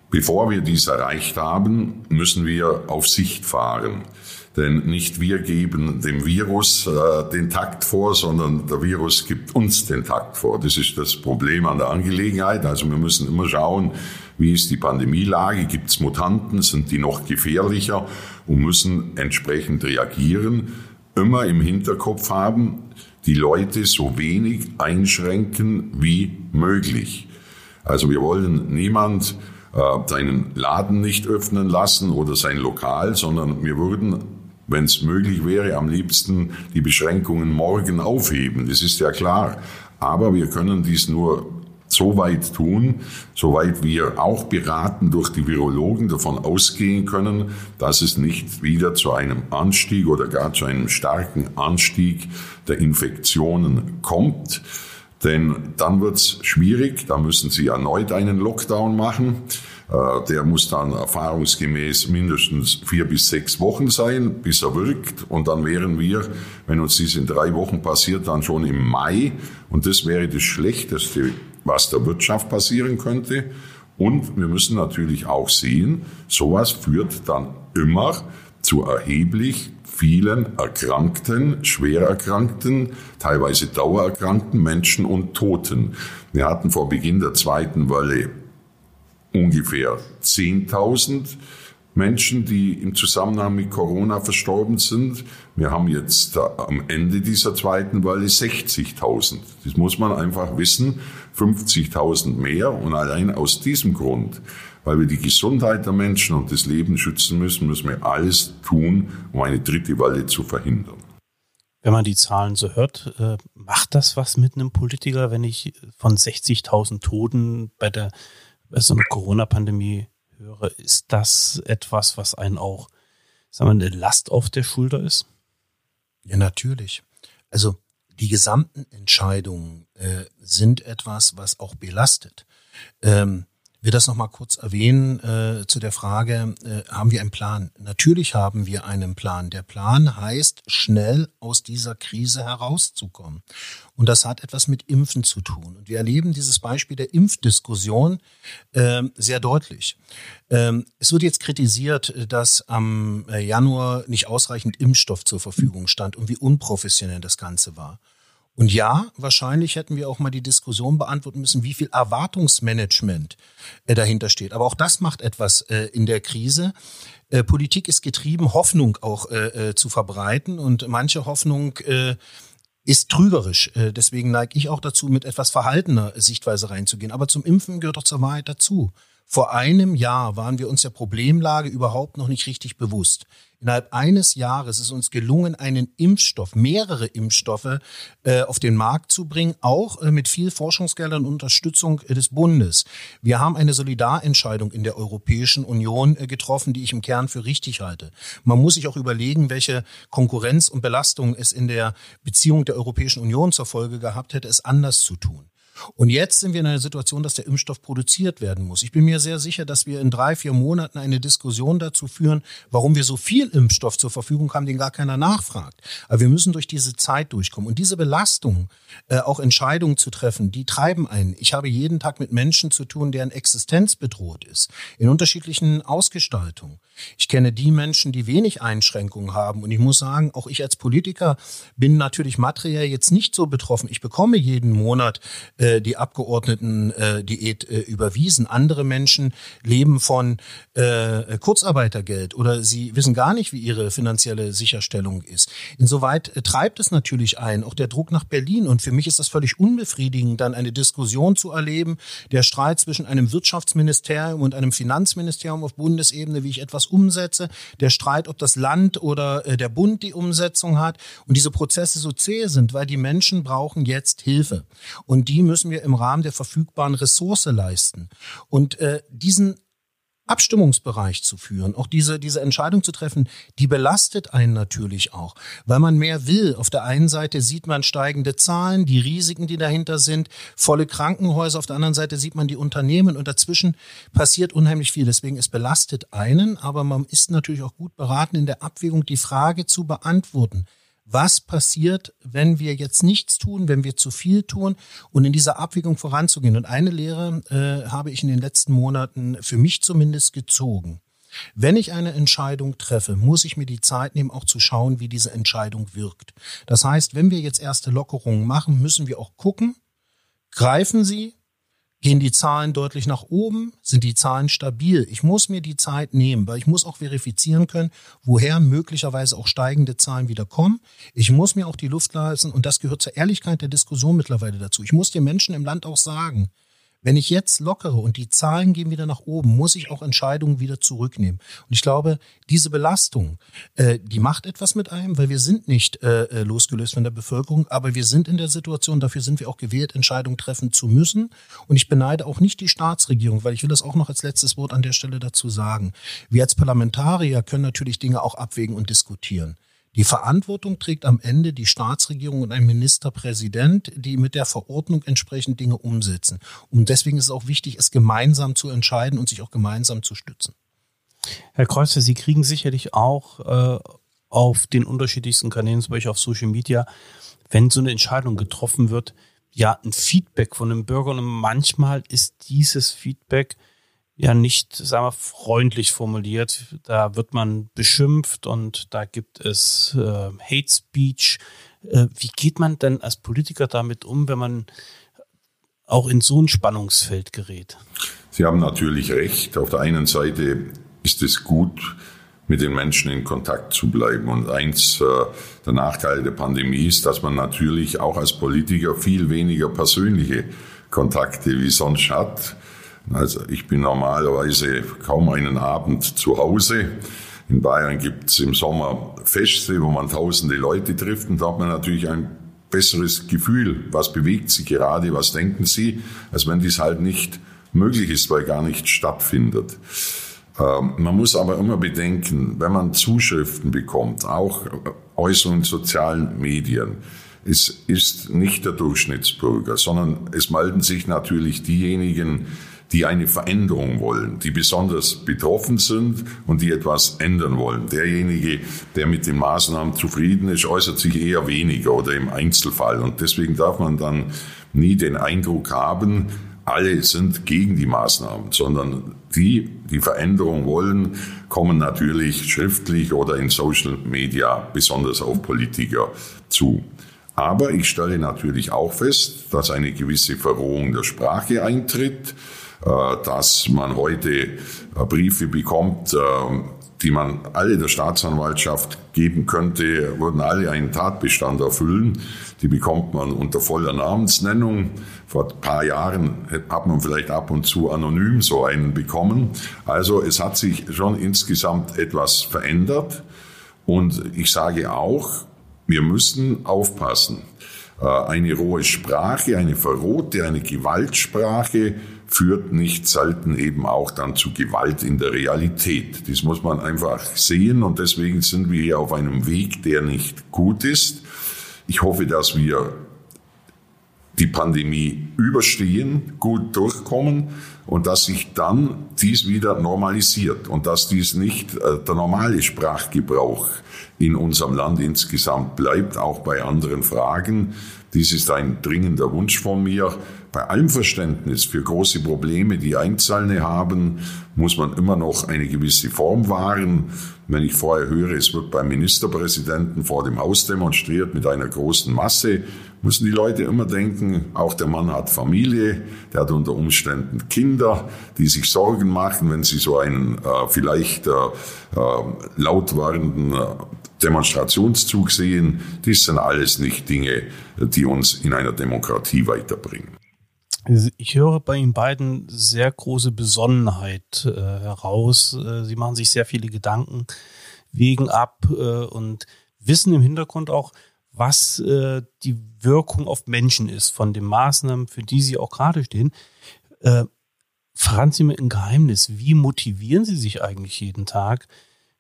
Bevor wir dies erreicht haben, müssen wir auf Sicht fahren. Denn nicht wir geben dem Virus äh, den Takt vor, sondern der Virus gibt uns den Takt vor. Das ist das Problem an der Angelegenheit. Also wir müssen immer schauen, wie ist die Pandemielage, gibt es Mutanten, sind die noch gefährlicher und müssen entsprechend reagieren. Immer im Hinterkopf haben, die Leute so wenig einschränken wie möglich. Also wir wollen niemand äh, seinen Laden nicht öffnen lassen oder sein Lokal, sondern wir würden, wenn es möglich wäre, am liebsten die Beschränkungen morgen aufheben. Das ist ja klar. Aber wir können dies nur so weit tun, soweit wir auch beraten durch die Virologen davon ausgehen können, dass es nicht wieder zu einem Anstieg oder gar zu einem starken Anstieg der Infektionen kommt. Denn dann wird es schwierig, da müssen Sie erneut einen Lockdown machen. Äh, der muss dann erfahrungsgemäß mindestens vier bis sechs Wochen sein, bis er wirkt. Und dann wären wir, wenn uns dies in drei Wochen passiert, dann schon im Mai. Und das wäre das Schlechteste, was der Wirtschaft passieren könnte. Und wir müssen natürlich auch sehen, sowas führt dann immer zu erheblich vielen erkrankten, schwer erkrankten, teilweise dauererkrankten Menschen und Toten. Wir hatten vor Beginn der zweiten Welle ungefähr 10.000 Menschen, die im Zusammenhang mit Corona verstorben sind. Wir haben jetzt am Ende dieser zweiten Welle 60.000. Das muss man einfach wissen. 50.000 mehr. Und allein aus diesem Grund, weil wir die Gesundheit der Menschen und das Leben schützen müssen, müssen wir alles tun, um eine dritte Welle zu verhindern. Wenn man die Zahlen so hört, äh, macht das was mit einem Politiker, wenn ich von 60.000 Toten bei der bei so einer Corona-Pandemie höre, ist das etwas, was einen auch, sagen wir, eine Last auf der Schulter ist? Ja, natürlich. Also die gesamten Entscheidungen äh, sind etwas, was auch belastet. Ähm, will das nochmal kurz erwähnen äh, zu der Frage, äh, haben wir einen Plan? Natürlich haben wir einen Plan. Der Plan heißt, schnell aus dieser Krise herauszukommen. Und das hat etwas mit Impfen zu tun. Und wir erleben dieses Beispiel der Impfdiskussion äh, sehr deutlich. Ähm, es wird jetzt kritisiert, dass am äh, Januar nicht ausreichend Impfstoff zur Verfügung stand und wie unprofessionell das Ganze war. Und ja, wahrscheinlich hätten wir auch mal die Diskussion beantworten müssen, wie viel Erwartungsmanagement äh, dahinter steht. Aber auch das macht etwas äh, in der Krise. Äh, Politik ist getrieben, Hoffnung auch äh, äh, zu verbreiten und manche Hoffnung äh, ist trügerisch. Deswegen neige ich auch dazu, mit etwas verhaltener Sichtweise reinzugehen. Aber zum Impfen gehört doch zur Wahrheit dazu. Vor einem Jahr waren wir uns der Problemlage überhaupt noch nicht richtig bewusst. Innerhalb eines Jahres ist uns gelungen, einen Impfstoff, mehrere Impfstoffe äh, auf den Markt zu bringen, auch äh, mit viel Forschungsgeldern und Unterstützung äh, des Bundes. Wir haben eine Solidarentscheidung in der Europäischen Union getroffen, die ich im Kern für richtig halte. Man muss sich auch überlegen, welche Konkurrenz und Belastung es in der Beziehung der Europäischen Union zur Folge gehabt hätte, es anders zu tun. Und jetzt sind wir in einer Situation, dass der Impfstoff produziert werden muss. Ich bin mir sehr sicher, dass wir in drei, vier Monaten eine Diskussion dazu führen, warum wir so viel Impfstoff zur Verfügung haben, den gar keiner nachfragt. Aber wir müssen durch diese Zeit durchkommen. Und diese Belastung, äh, auch Entscheidungen zu treffen, die treiben einen. Ich habe jeden Tag mit Menschen zu tun, deren Existenz bedroht ist, in unterschiedlichen Ausgestaltungen. Ich kenne die Menschen, die wenig Einschränkungen haben. Und ich muss sagen, auch ich als Politiker bin natürlich materiell jetzt nicht so betroffen. Ich bekomme jeden Monat äh, die Abgeordneten-Diät äh, äh, überwiesen. Andere Menschen leben von äh, Kurzarbeitergeld oder sie wissen gar nicht, wie ihre finanzielle Sicherstellung ist. Insoweit äh, treibt es natürlich ein, auch der Druck nach Berlin. Und für mich ist das völlig unbefriedigend, dann eine Diskussion zu erleben, der Streit zwischen einem Wirtschaftsministerium und einem Finanzministerium auf Bundesebene, wie ich etwas umsetze, der Streit, ob das Land oder äh, der Bund die Umsetzung hat und diese Prozesse so zäh sind, weil die Menschen brauchen jetzt Hilfe. Und die müssen wir im Rahmen der verfügbaren Ressource leisten. Und äh, diesen Abstimmungsbereich zu führen, auch diese, diese Entscheidung zu treffen, die belastet einen natürlich auch, weil man mehr will. Auf der einen Seite sieht man steigende Zahlen, die Risiken, die dahinter sind, volle Krankenhäuser, auf der anderen Seite sieht man die Unternehmen und dazwischen passiert unheimlich viel. Deswegen es belastet einen, aber man ist natürlich auch gut beraten, in der Abwägung die Frage zu beantworten was passiert, wenn wir jetzt nichts tun, wenn wir zu viel tun und in dieser Abwägung voranzugehen. Und eine Lehre äh, habe ich in den letzten Monaten für mich zumindest gezogen. Wenn ich eine Entscheidung treffe, muss ich mir die Zeit nehmen, auch zu schauen, wie diese Entscheidung wirkt. Das heißt, wenn wir jetzt erste Lockerungen machen, müssen wir auch gucken, greifen sie, Gehen die Zahlen deutlich nach oben? Sind die Zahlen stabil? Ich muss mir die Zeit nehmen, weil ich muss auch verifizieren können, woher möglicherweise auch steigende Zahlen wieder kommen. Ich muss mir auch die Luft leisten und das gehört zur Ehrlichkeit der Diskussion mittlerweile dazu. Ich muss den Menschen im Land auch sagen, wenn ich jetzt lockere und die Zahlen gehen wieder nach oben, muss ich auch Entscheidungen wieder zurücknehmen. Und ich glaube, diese Belastung, äh, die macht etwas mit einem, weil wir sind nicht äh, äh, losgelöst von der Bevölkerung, aber wir sind in der Situation, dafür sind wir auch gewählt, Entscheidungen treffen zu müssen. Und ich beneide auch nicht die Staatsregierung, weil ich will das auch noch als letztes Wort an der Stelle dazu sagen. Wir als Parlamentarier können natürlich Dinge auch abwägen und diskutieren. Die Verantwortung trägt am Ende die Staatsregierung und ein Ministerpräsident, die mit der Verordnung entsprechend Dinge umsetzen. Und deswegen ist es auch wichtig, es gemeinsam zu entscheiden und sich auch gemeinsam zu stützen. Herr Kreuzer, Sie kriegen sicherlich auch äh, auf den unterschiedlichsten Kanälen, zum Beispiel auf Social Media, wenn so eine Entscheidung getroffen wird, ja, ein Feedback von den Bürgern. Und manchmal ist dieses Feedback ja nicht, sagen wir, freundlich formuliert. Da wird man beschimpft und da gibt es äh, Hate Speech. Äh, wie geht man denn als Politiker damit um, wenn man auch in so ein Spannungsfeld gerät? Sie haben natürlich recht. Auf der einen Seite ist es gut, mit den Menschen in Kontakt zu bleiben. Und eins äh, der Nachteile der Pandemie ist, dass man natürlich auch als Politiker viel weniger persönliche Kontakte wie sonst hat. Also ich bin normalerweise kaum einen Abend zu Hause. In Bayern gibt es im Sommer Feste, wo man tausende Leute trifft und da hat man natürlich ein besseres Gefühl, was bewegt sie gerade, was denken sie, als wenn dies halt nicht möglich ist, weil gar nicht stattfindet. Ähm, man muss aber immer bedenken, wenn man Zuschriften bekommt, auch Äußerungen in sozialen Medien. Es ist nicht der Durchschnittsbürger, sondern es melden sich natürlich diejenigen, die eine Veränderung wollen, die besonders betroffen sind und die etwas ändern wollen. Derjenige, der mit den Maßnahmen zufrieden ist, äußert sich eher weniger oder im Einzelfall. Und deswegen darf man dann nie den Eindruck haben, alle sind gegen die Maßnahmen, sondern die, die Veränderung wollen, kommen natürlich schriftlich oder in Social Media besonders auf Politiker zu. Aber ich stelle natürlich auch fest, dass eine gewisse Verrohung der Sprache eintritt, dass man heute äh, Briefe bekommt, äh, die man alle der Staatsanwaltschaft geben könnte, würden alle einen Tatbestand erfüllen. Die bekommt man unter voller Namensnennung. Vor ein paar Jahren hat man vielleicht ab und zu anonym so einen bekommen. Also es hat sich schon insgesamt etwas verändert. Und ich sage auch, wir müssen aufpassen. Eine rohe Sprache, eine verrohte, eine Gewaltsprache führt nicht selten eben auch dann zu Gewalt in der Realität. Das muss man einfach sehen und deswegen sind wir hier auf einem Weg, der nicht gut ist. Ich hoffe, dass wir die Pandemie überstehen, gut durchkommen und dass sich dann dies wieder normalisiert und dass dies nicht äh, der normale Sprachgebrauch in unserem Land insgesamt bleibt, auch bei anderen Fragen. Dies ist ein dringender Wunsch von mir. Bei allem Verständnis für große Probleme, die Einzelne haben, muss man immer noch eine gewisse Form wahren. Wenn ich vorher höre, es wird beim Ministerpräsidenten vor dem Haus demonstriert mit einer großen Masse, müssen die Leute immer denken, auch der Mann hat Familie, der hat unter Umständen Kinder, die sich Sorgen machen, wenn sie so einen äh, vielleicht äh, äh, laut werdenden äh, Demonstrationszug sehen. Dies sind alles nicht Dinge, die uns in einer Demokratie weiterbringen. Ich höre bei Ihnen beiden sehr große Besonnenheit äh, heraus. Äh, Sie machen sich sehr viele Gedanken, wegen ab äh, und wissen im Hintergrund auch, was äh, die Wirkung auf Menschen ist von den Maßnahmen, für die Sie auch gerade stehen. Äh, verraten Sie mir ein Geheimnis. Wie motivieren Sie sich eigentlich jeden Tag,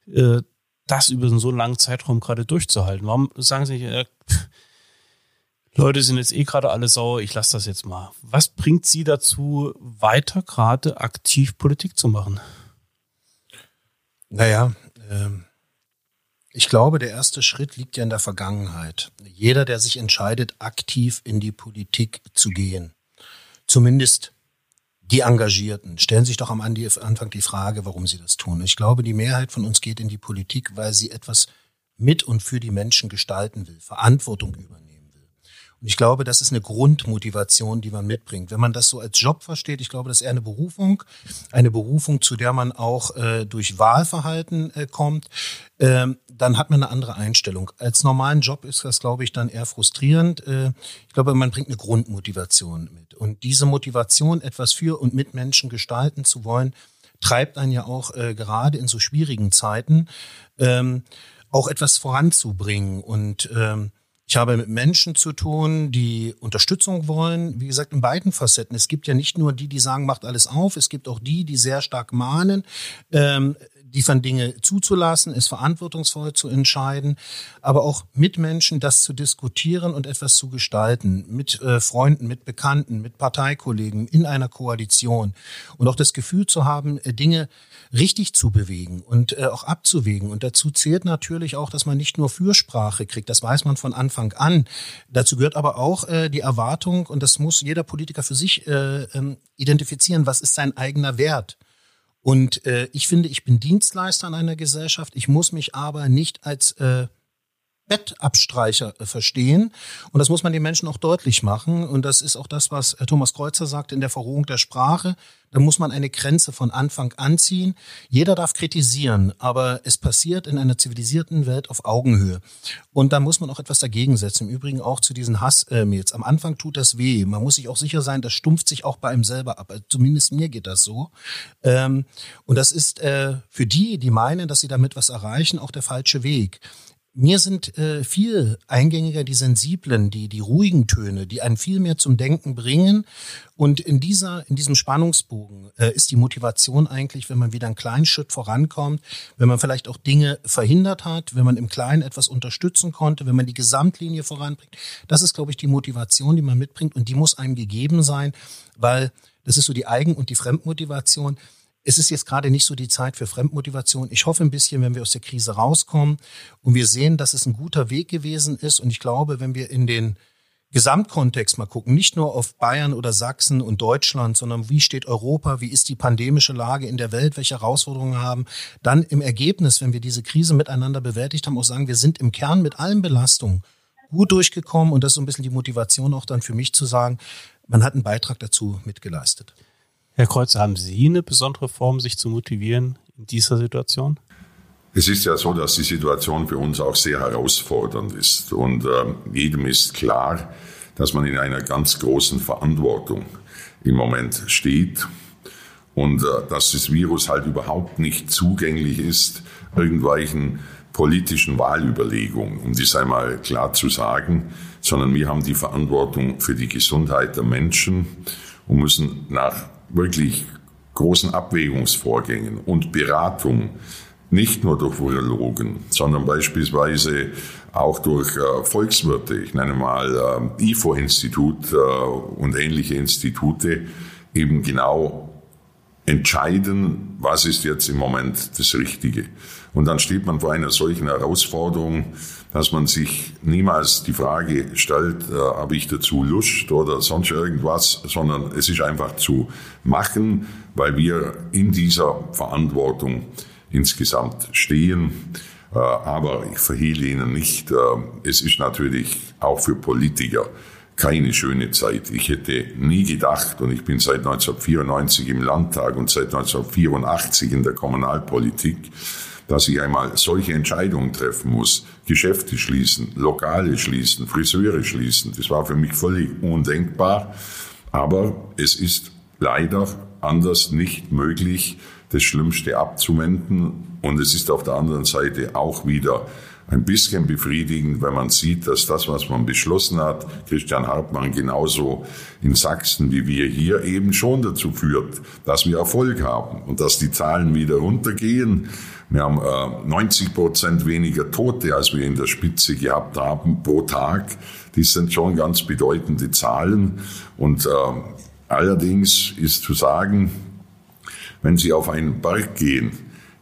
äh, das über so einen langen Zeitraum gerade durchzuhalten? Warum sagen Sie nicht, äh, Leute sind jetzt eh gerade alle sauer, ich lasse das jetzt mal. Was bringt Sie dazu, weiter gerade aktiv Politik zu machen? Naja, äh, ich glaube, der erste Schritt liegt ja in der Vergangenheit. Jeder, der sich entscheidet, aktiv in die Politik zu gehen, zumindest die Engagierten, stellen sich doch am Anfang die Frage, warum sie das tun. Ich glaube, die Mehrheit von uns geht in die Politik, weil sie etwas mit und für die Menschen gestalten will, Verantwortung übernehmen und ich glaube, das ist eine Grundmotivation, die man mitbringt. Wenn man das so als Job versteht, ich glaube, das ist eher eine Berufung, eine Berufung, zu der man auch äh, durch Wahlverhalten äh, kommt, ähm, dann hat man eine andere Einstellung. Als normalen Job ist das, glaube ich, dann eher frustrierend. Äh, ich glaube, man bringt eine Grundmotivation mit. Und diese Motivation, etwas für und mit Menschen gestalten zu wollen, treibt einen ja auch äh, gerade in so schwierigen Zeiten ähm, auch etwas voranzubringen und ähm, ich habe mit Menschen zu tun, die Unterstützung wollen. Wie gesagt, in beiden Facetten. Es gibt ja nicht nur die, die sagen, macht alles auf. Es gibt auch die, die sehr stark mahnen. Ähm, von Dinge zuzulassen, es verantwortungsvoll zu entscheiden, aber auch mit Menschen das zu diskutieren und etwas zu gestalten, mit äh, Freunden, mit Bekannten, mit Parteikollegen in einer Koalition und auch das Gefühl zu haben, äh, Dinge richtig zu bewegen und äh, auch abzuwägen. Und dazu zählt natürlich auch, dass man nicht nur Fürsprache kriegt, das weiß man von Anfang an. Dazu gehört aber auch äh, die Erwartung, und das muss jeder Politiker für sich äh, ähm, identifizieren, was ist sein eigener Wert. Und äh, ich finde, ich bin Dienstleister in einer Gesellschaft. Ich muss mich aber nicht als äh, Bettabstreicher äh, verstehen. Und das muss man den Menschen auch deutlich machen. Und das ist auch das, was Thomas Kreuzer sagt in der Verrohung der Sprache. Da muss man eine Grenze von Anfang an ziehen. Jeder darf kritisieren, aber es passiert in einer zivilisierten Welt auf Augenhöhe. Und da muss man auch etwas dagegen setzen. Im Übrigen auch zu diesen Hassmails. Am Anfang tut das weh. Man muss sich auch sicher sein, das stumpft sich auch bei einem selber ab. Also zumindest mir geht das so. Ähm, und das ist äh, für die, die meinen, dass sie damit was erreichen, auch der falsche Weg mir sind äh, viel eingängiger die sensiblen, die die ruhigen Töne, die einen viel mehr zum Denken bringen. Und in dieser in diesem Spannungsbogen äh, ist die Motivation eigentlich, wenn man wieder einen kleinen Schritt vorankommt, wenn man vielleicht auch Dinge verhindert hat, wenn man im Kleinen etwas unterstützen konnte, wenn man die Gesamtlinie voranbringt. Das ist, glaube ich, die Motivation, die man mitbringt und die muss einem gegeben sein, weil das ist so die Eigen- und die Fremdmotivation es ist jetzt gerade nicht so die Zeit für Fremdmotivation. Ich hoffe ein bisschen, wenn wir aus der Krise rauskommen und wir sehen, dass es ein guter Weg gewesen ist. Und ich glaube, wenn wir in den Gesamtkontext mal gucken, nicht nur auf Bayern oder Sachsen und Deutschland, sondern wie steht Europa, wie ist die pandemische Lage in der Welt, welche Herausforderungen haben, dann im Ergebnis, wenn wir diese Krise miteinander bewältigt haben, auch sagen, wir sind im Kern mit allen Belastungen gut durchgekommen und das ist so ein bisschen die Motivation auch dann für mich zu sagen, man hat einen Beitrag dazu mitgeleistet. Herr Kreuzer, haben Sie eine besondere Form, sich zu motivieren in dieser Situation? Es ist ja so, dass die Situation für uns auch sehr herausfordernd ist. Und äh, jedem ist klar, dass man in einer ganz großen Verantwortung im Moment steht und äh, dass das Virus halt überhaupt nicht zugänglich ist, irgendwelchen politischen Wahlüberlegungen, um dies einmal klar zu sagen, sondern wir haben die Verantwortung für die Gesundheit der Menschen und müssen nach wirklich großen Abwägungsvorgängen und Beratung, nicht nur durch Virologen, sondern beispielsweise auch durch äh, Volkswirte, ich nenne mal äh, IFO-Institut äh, und ähnliche Institute, eben genau entscheiden, was ist jetzt im Moment das Richtige. Und dann steht man vor einer solchen Herausforderung, dass man sich niemals die Frage stellt, äh, habe ich dazu Lust oder sonst irgendwas, sondern es ist einfach zu machen, weil wir in dieser Verantwortung insgesamt stehen. Äh, aber ich verhehle Ihnen nicht, äh, es ist natürlich auch für Politiker keine schöne Zeit. Ich hätte nie gedacht, und ich bin seit 1994 im Landtag und seit 1984 in der Kommunalpolitik, dass ich einmal solche Entscheidungen treffen muss. Geschäfte schließen, Lokale schließen, Friseure schließen. Das war für mich völlig undenkbar. Aber es ist leider anders nicht möglich, das Schlimmste abzuwenden. Und es ist auf der anderen Seite auch wieder ein bisschen befriedigend, wenn man sieht, dass das, was man beschlossen hat, Christian Hartmann genauso in Sachsen wie wir hier eben schon dazu führt, dass wir Erfolg haben und dass die Zahlen wieder runtergehen. Wir haben äh, 90 Prozent weniger Tote, als wir in der Spitze gehabt haben pro Tag. Das sind schon ganz bedeutende Zahlen. Und äh, allerdings ist zu sagen, wenn Sie auf einen Berg gehen,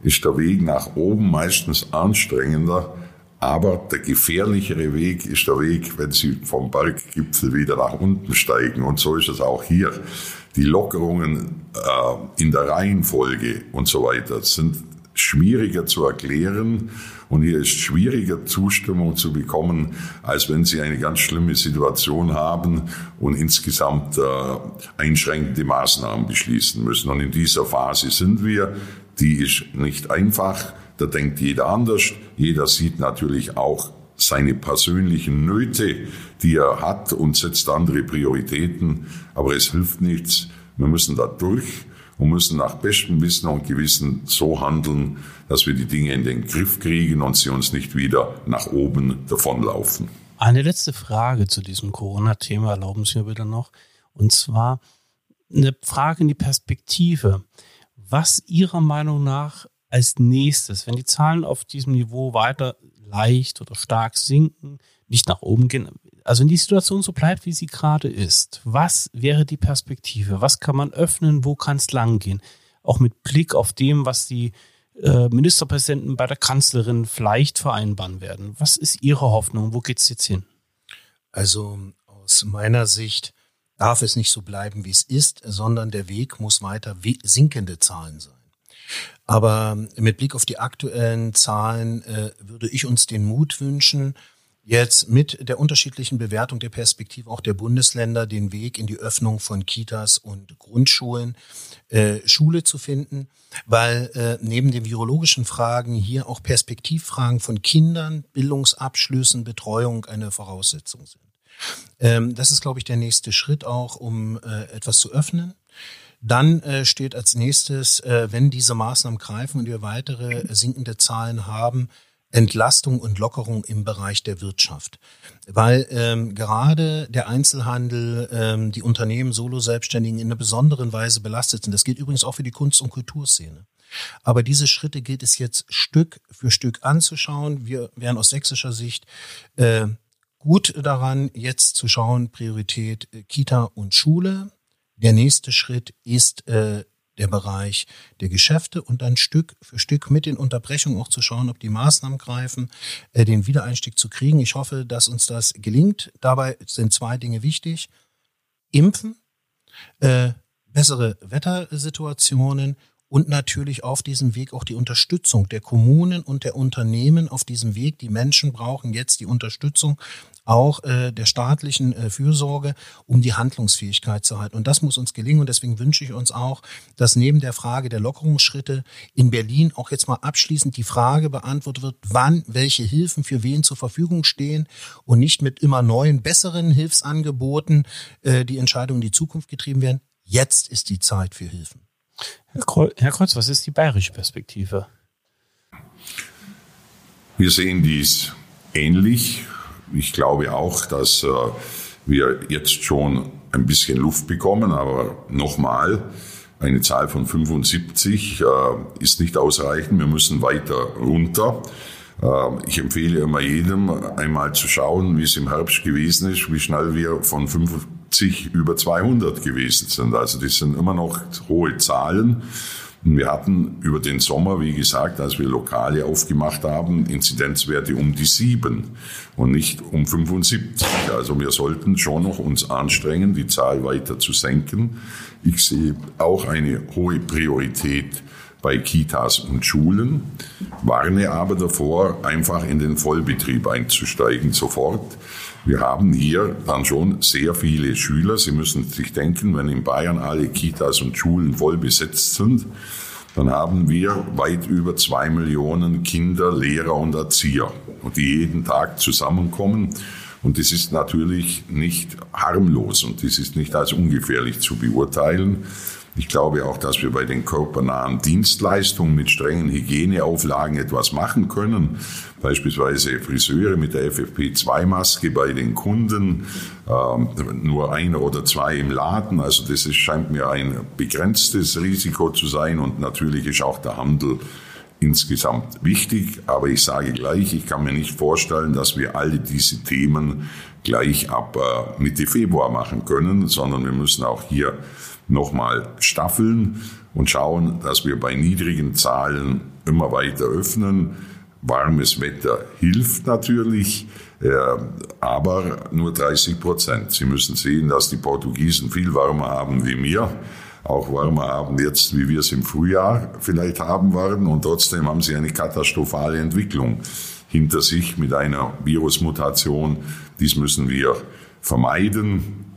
ist der Weg nach oben meistens anstrengender aber der gefährlichere Weg ist der Weg, wenn Sie vom Berggipfel wieder nach unten steigen. Und so ist es auch hier. Die Lockerungen äh, in der Reihenfolge und so weiter sind schwieriger zu erklären. Und hier ist schwieriger Zustimmung zu bekommen, als wenn Sie eine ganz schlimme Situation haben und insgesamt äh, einschränkende Maßnahmen beschließen müssen. Und in dieser Phase sind wir. Die ist nicht einfach. Da denkt jeder anders. Jeder sieht natürlich auch seine persönlichen Nöte, die er hat und setzt andere Prioritäten. Aber es hilft nichts. Wir müssen da durch und müssen nach bestem Wissen und Gewissen so handeln, dass wir die Dinge in den Griff kriegen und sie uns nicht wieder nach oben davonlaufen. Eine letzte Frage zu diesem Corona-Thema erlauben Sie mir bitte noch. Und zwar eine Frage in die Perspektive. Was Ihrer Meinung nach als nächstes, wenn die Zahlen auf diesem Niveau weiter leicht oder stark sinken, nicht nach oben gehen, also wenn die Situation so bleibt, wie sie gerade ist, was wäre die Perspektive? Was kann man öffnen? Wo kann es langgehen? Auch mit Blick auf dem, was die äh, Ministerpräsidenten bei der Kanzlerin vielleicht vereinbaren werden. Was ist Ihre Hoffnung? Wo geht es jetzt hin? Also aus meiner Sicht darf es nicht so bleiben, wie es ist, sondern der Weg muss weiter sinkende Zahlen sein. Aber mit Blick auf die aktuellen Zahlen äh, würde ich uns den Mut wünschen, jetzt mit der unterschiedlichen Bewertung der Perspektive auch der Bundesländer den Weg in die Öffnung von Kitas und Grundschulen, äh, Schule zu finden, weil äh, neben den virologischen Fragen hier auch Perspektivfragen von Kindern, Bildungsabschlüssen, Betreuung eine Voraussetzung sind. Ähm, das ist, glaube ich, der nächste Schritt auch, um äh, etwas zu öffnen. Dann äh, steht als nächstes, äh, wenn diese Maßnahmen greifen und wir weitere äh, sinkende Zahlen haben, Entlastung und Lockerung im Bereich der Wirtschaft. Weil ähm, gerade der Einzelhandel, ähm, die Unternehmen, Solo-Selbstständigen in einer besonderen Weise belastet sind. Das gilt übrigens auch für die Kunst- und Kulturszene. Aber diese Schritte gilt es jetzt Stück für Stück anzuschauen. Wir wären aus sächsischer Sicht äh, gut daran, jetzt zu schauen, Priorität äh, Kita und Schule. Der nächste Schritt ist äh, der Bereich der Geschäfte und dann Stück für Stück mit den Unterbrechungen auch zu schauen, ob die Maßnahmen greifen, äh, den Wiedereinstieg zu kriegen. Ich hoffe, dass uns das gelingt. Dabei sind zwei Dinge wichtig. Impfen, äh, bessere Wettersituationen und natürlich auf diesem Weg auch die Unterstützung der Kommunen und der Unternehmen auf diesem Weg. Die Menschen brauchen jetzt die Unterstützung auch äh, der staatlichen äh, Fürsorge, um die Handlungsfähigkeit zu halten. Und das muss uns gelingen. Und deswegen wünsche ich uns auch, dass neben der Frage der Lockerungsschritte in Berlin auch jetzt mal abschließend die Frage beantwortet wird, wann welche Hilfen für wen zur Verfügung stehen und nicht mit immer neuen, besseren Hilfsangeboten äh, die Entscheidungen in die Zukunft getrieben werden. Jetzt ist die Zeit für Hilfen. Herr Kreuz, was ist die bayerische Perspektive? Wir sehen dies ähnlich. Ich glaube auch, dass äh, wir jetzt schon ein bisschen Luft bekommen, aber nochmal, eine Zahl von 75 äh, ist nicht ausreichend. Wir müssen weiter runter. Äh, ich empfehle immer jedem, einmal zu schauen, wie es im Herbst gewesen ist, wie schnell wir von 50 über 200 gewesen sind. Also das sind immer noch hohe Zahlen. Und wir hatten über den Sommer, wie gesagt, als wir Lokale aufgemacht haben, Inzidenzwerte um die sieben und nicht um 75. Also wir sollten schon noch uns anstrengen, die Zahl weiter zu senken. Ich sehe auch eine hohe Priorität bei Kitas und Schulen, warne aber davor, einfach in den Vollbetrieb einzusteigen sofort. Wir haben hier dann schon sehr viele Schüler. Sie müssen sich denken, wenn in Bayern alle Kitas und Schulen voll besetzt sind, dann haben wir weit über zwei Millionen Kinder, Lehrer und Erzieher, die jeden Tag zusammenkommen. Und das ist natürlich nicht harmlos und das ist nicht als ungefährlich zu beurteilen. Ich glaube auch, dass wir bei den körpernahen Dienstleistungen mit strengen Hygieneauflagen etwas machen können. Beispielsweise Friseure mit der FFP2-Maske bei den Kunden, ähm, nur einer oder zwei im Laden. Also das ist, scheint mir ein begrenztes Risiko zu sein und natürlich ist auch der Handel insgesamt wichtig. Aber ich sage gleich, ich kann mir nicht vorstellen, dass wir alle diese Themen gleich ab äh, Mitte Februar machen können, sondern wir müssen auch hier nochmal staffeln und schauen, dass wir bei niedrigen Zahlen immer weiter öffnen. Warmes Wetter hilft natürlich, äh, aber nur 30 Prozent. Sie müssen sehen, dass die Portugiesen viel wärmer haben wie wir, auch wärmer haben jetzt, wie wir es im Frühjahr vielleicht haben werden. Und trotzdem haben sie eine katastrophale Entwicklung hinter sich mit einer Virusmutation. Dies müssen wir vermeiden.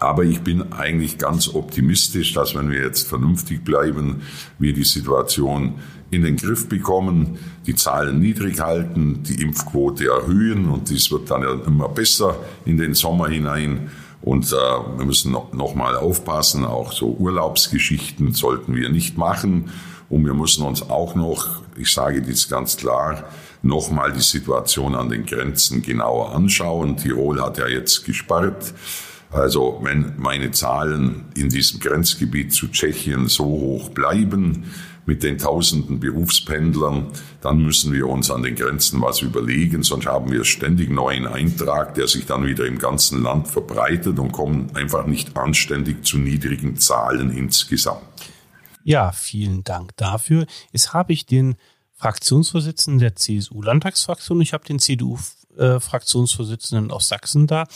Aber ich bin eigentlich ganz optimistisch, dass wenn wir jetzt vernünftig bleiben, wir die Situation in den Griff bekommen, die Zahlen niedrig halten, die Impfquote erhöhen und dies wird dann immer besser in den Sommer hinein. Und äh, wir müssen noch, noch mal aufpassen, auch so Urlaubsgeschichten sollten wir nicht machen. Und wir müssen uns auch noch, ich sage dies ganz klar, nochmal die Situation an den Grenzen genauer anschauen. Tirol hat ja jetzt gesperrt. Also wenn meine Zahlen in diesem Grenzgebiet zu Tschechien so hoch bleiben, mit den tausenden Berufspendlern, dann müssen wir uns an den Grenzen was überlegen, sonst haben wir ständig neuen Eintrag, der sich dann wieder im ganzen Land verbreitet und kommen einfach nicht anständig zu niedrigen Zahlen insgesamt. Ja, vielen Dank dafür. Jetzt habe ich den Fraktionsvorsitzenden der CSU-Landtagsfraktion, ich habe den CDU-Fraktionsvorsitzenden aus Sachsen da.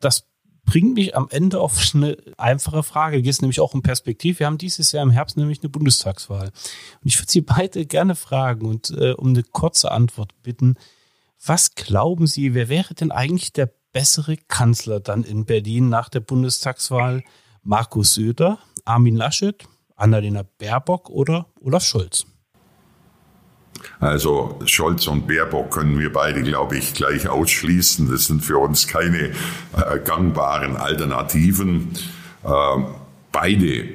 Das bringt mich am Ende auf eine einfache Frage. Geht es nämlich auch um Perspektiv. Wir haben dieses Jahr im Herbst nämlich eine Bundestagswahl. Und ich würde Sie beide gerne fragen und äh, um eine kurze Antwort bitten. Was glauben Sie, wer wäre denn eigentlich der bessere Kanzler dann in Berlin nach der Bundestagswahl? Markus Söder, Armin Laschet, Annalena Baerbock oder Olaf Scholz? Also Scholz und Baerbock können wir beide, glaube ich, gleich ausschließen. Das sind für uns keine äh, gangbaren Alternativen. Äh, beide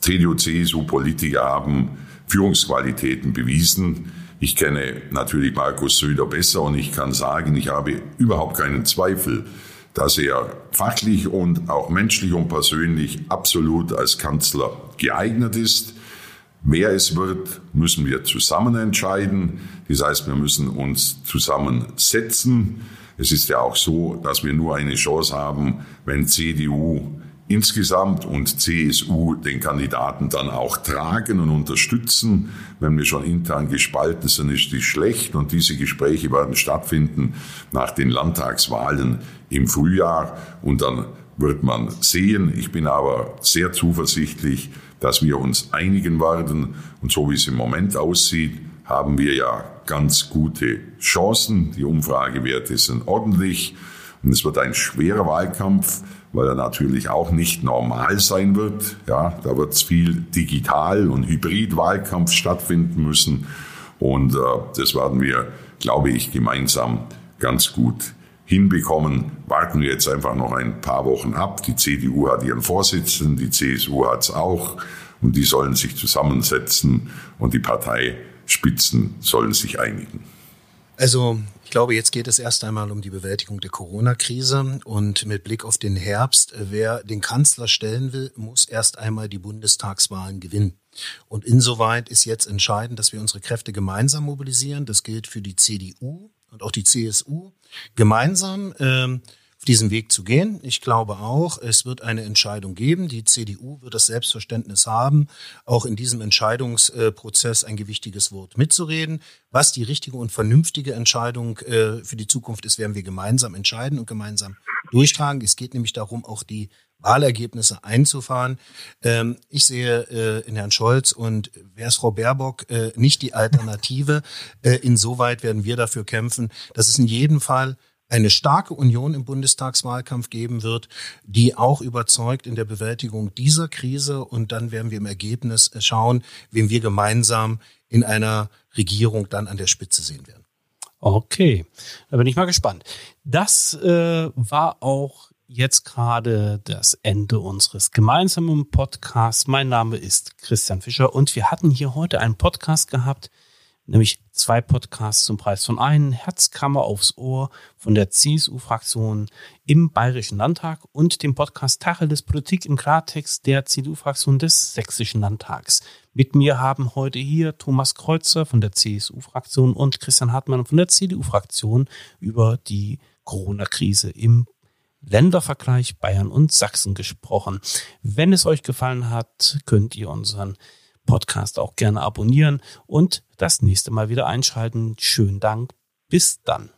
CDU-CSU-Politiker haben Führungsqualitäten bewiesen. Ich kenne natürlich Markus Söder besser und ich kann sagen, ich habe überhaupt keinen Zweifel, dass er fachlich und auch menschlich und persönlich absolut als Kanzler geeignet ist. Wer es wird, müssen wir zusammen entscheiden. Das heißt, wir müssen uns zusammensetzen. Es ist ja auch so, dass wir nur eine Chance haben, wenn CDU insgesamt und CSU den Kandidaten dann auch tragen und unterstützen. Wenn wir schon intern gespalten sind, ist das schlecht und diese Gespräche werden stattfinden nach den Landtagswahlen im Frühjahr und dann wird man sehen. Ich bin aber sehr zuversichtlich, dass wir uns einigen werden. Und so wie es im Moment aussieht, haben wir ja ganz gute Chancen. Die Umfragewerte sind ordentlich. Und es wird ein schwerer Wahlkampf, weil er natürlich auch nicht normal sein wird. Ja, da wird es viel digital und Hybrid-Wahlkampf stattfinden müssen. Und äh, das werden wir, glaube ich, gemeinsam ganz gut hinbekommen. Warten wir jetzt einfach noch ein paar Wochen ab. Die CDU hat ihren Vorsitzenden, die CSU hat es auch. Und die sollen sich zusammensetzen und die Parteispitzen sollen sich einigen. Also ich glaube, jetzt geht es erst einmal um die Bewältigung der Corona-Krise und mit Blick auf den Herbst, wer den Kanzler stellen will, muss erst einmal die Bundestagswahlen gewinnen. Und insoweit ist jetzt entscheidend, dass wir unsere Kräfte gemeinsam mobilisieren. Das gilt für die CDU und auch die CSU gemeinsam. Ähm, auf diesem Weg zu gehen. Ich glaube auch, es wird eine Entscheidung geben. Die CDU wird das Selbstverständnis haben, auch in diesem Entscheidungsprozess ein gewichtiges Wort mitzureden. Was die richtige und vernünftige Entscheidung äh, für die Zukunft ist, werden wir gemeinsam entscheiden und gemeinsam durchtragen. Es geht nämlich darum, auch die Wahlergebnisse einzufahren. Ähm, ich sehe äh, in Herrn Scholz und wer ist Frau Baerbock äh, nicht die Alternative. *laughs* insoweit werden wir dafür kämpfen, dass es in jedem Fall eine starke Union im Bundestagswahlkampf geben wird, die auch überzeugt in der Bewältigung dieser Krise. Und dann werden wir im Ergebnis schauen, wem wir gemeinsam in einer Regierung dann an der Spitze sehen werden. Okay, da bin ich mal gespannt. Das äh, war auch jetzt gerade das Ende unseres gemeinsamen Podcasts. Mein Name ist Christian Fischer und wir hatten hier heute einen Podcast gehabt, nämlich zwei Podcasts zum Preis von einem, Herzkammer aufs Ohr von der CSU-Fraktion im Bayerischen Landtag und dem Podcast Tacheles Politik im Klartext der CDU-Fraktion des Sächsischen Landtags. Mit mir haben heute hier Thomas Kreuzer von der CSU-Fraktion und Christian Hartmann von der CDU-Fraktion über die Corona-Krise im Ländervergleich Bayern und Sachsen gesprochen. Wenn es euch gefallen hat, könnt ihr unseren Podcast auch gerne abonnieren und das nächste Mal wieder einschalten. Schönen Dank. Bis dann.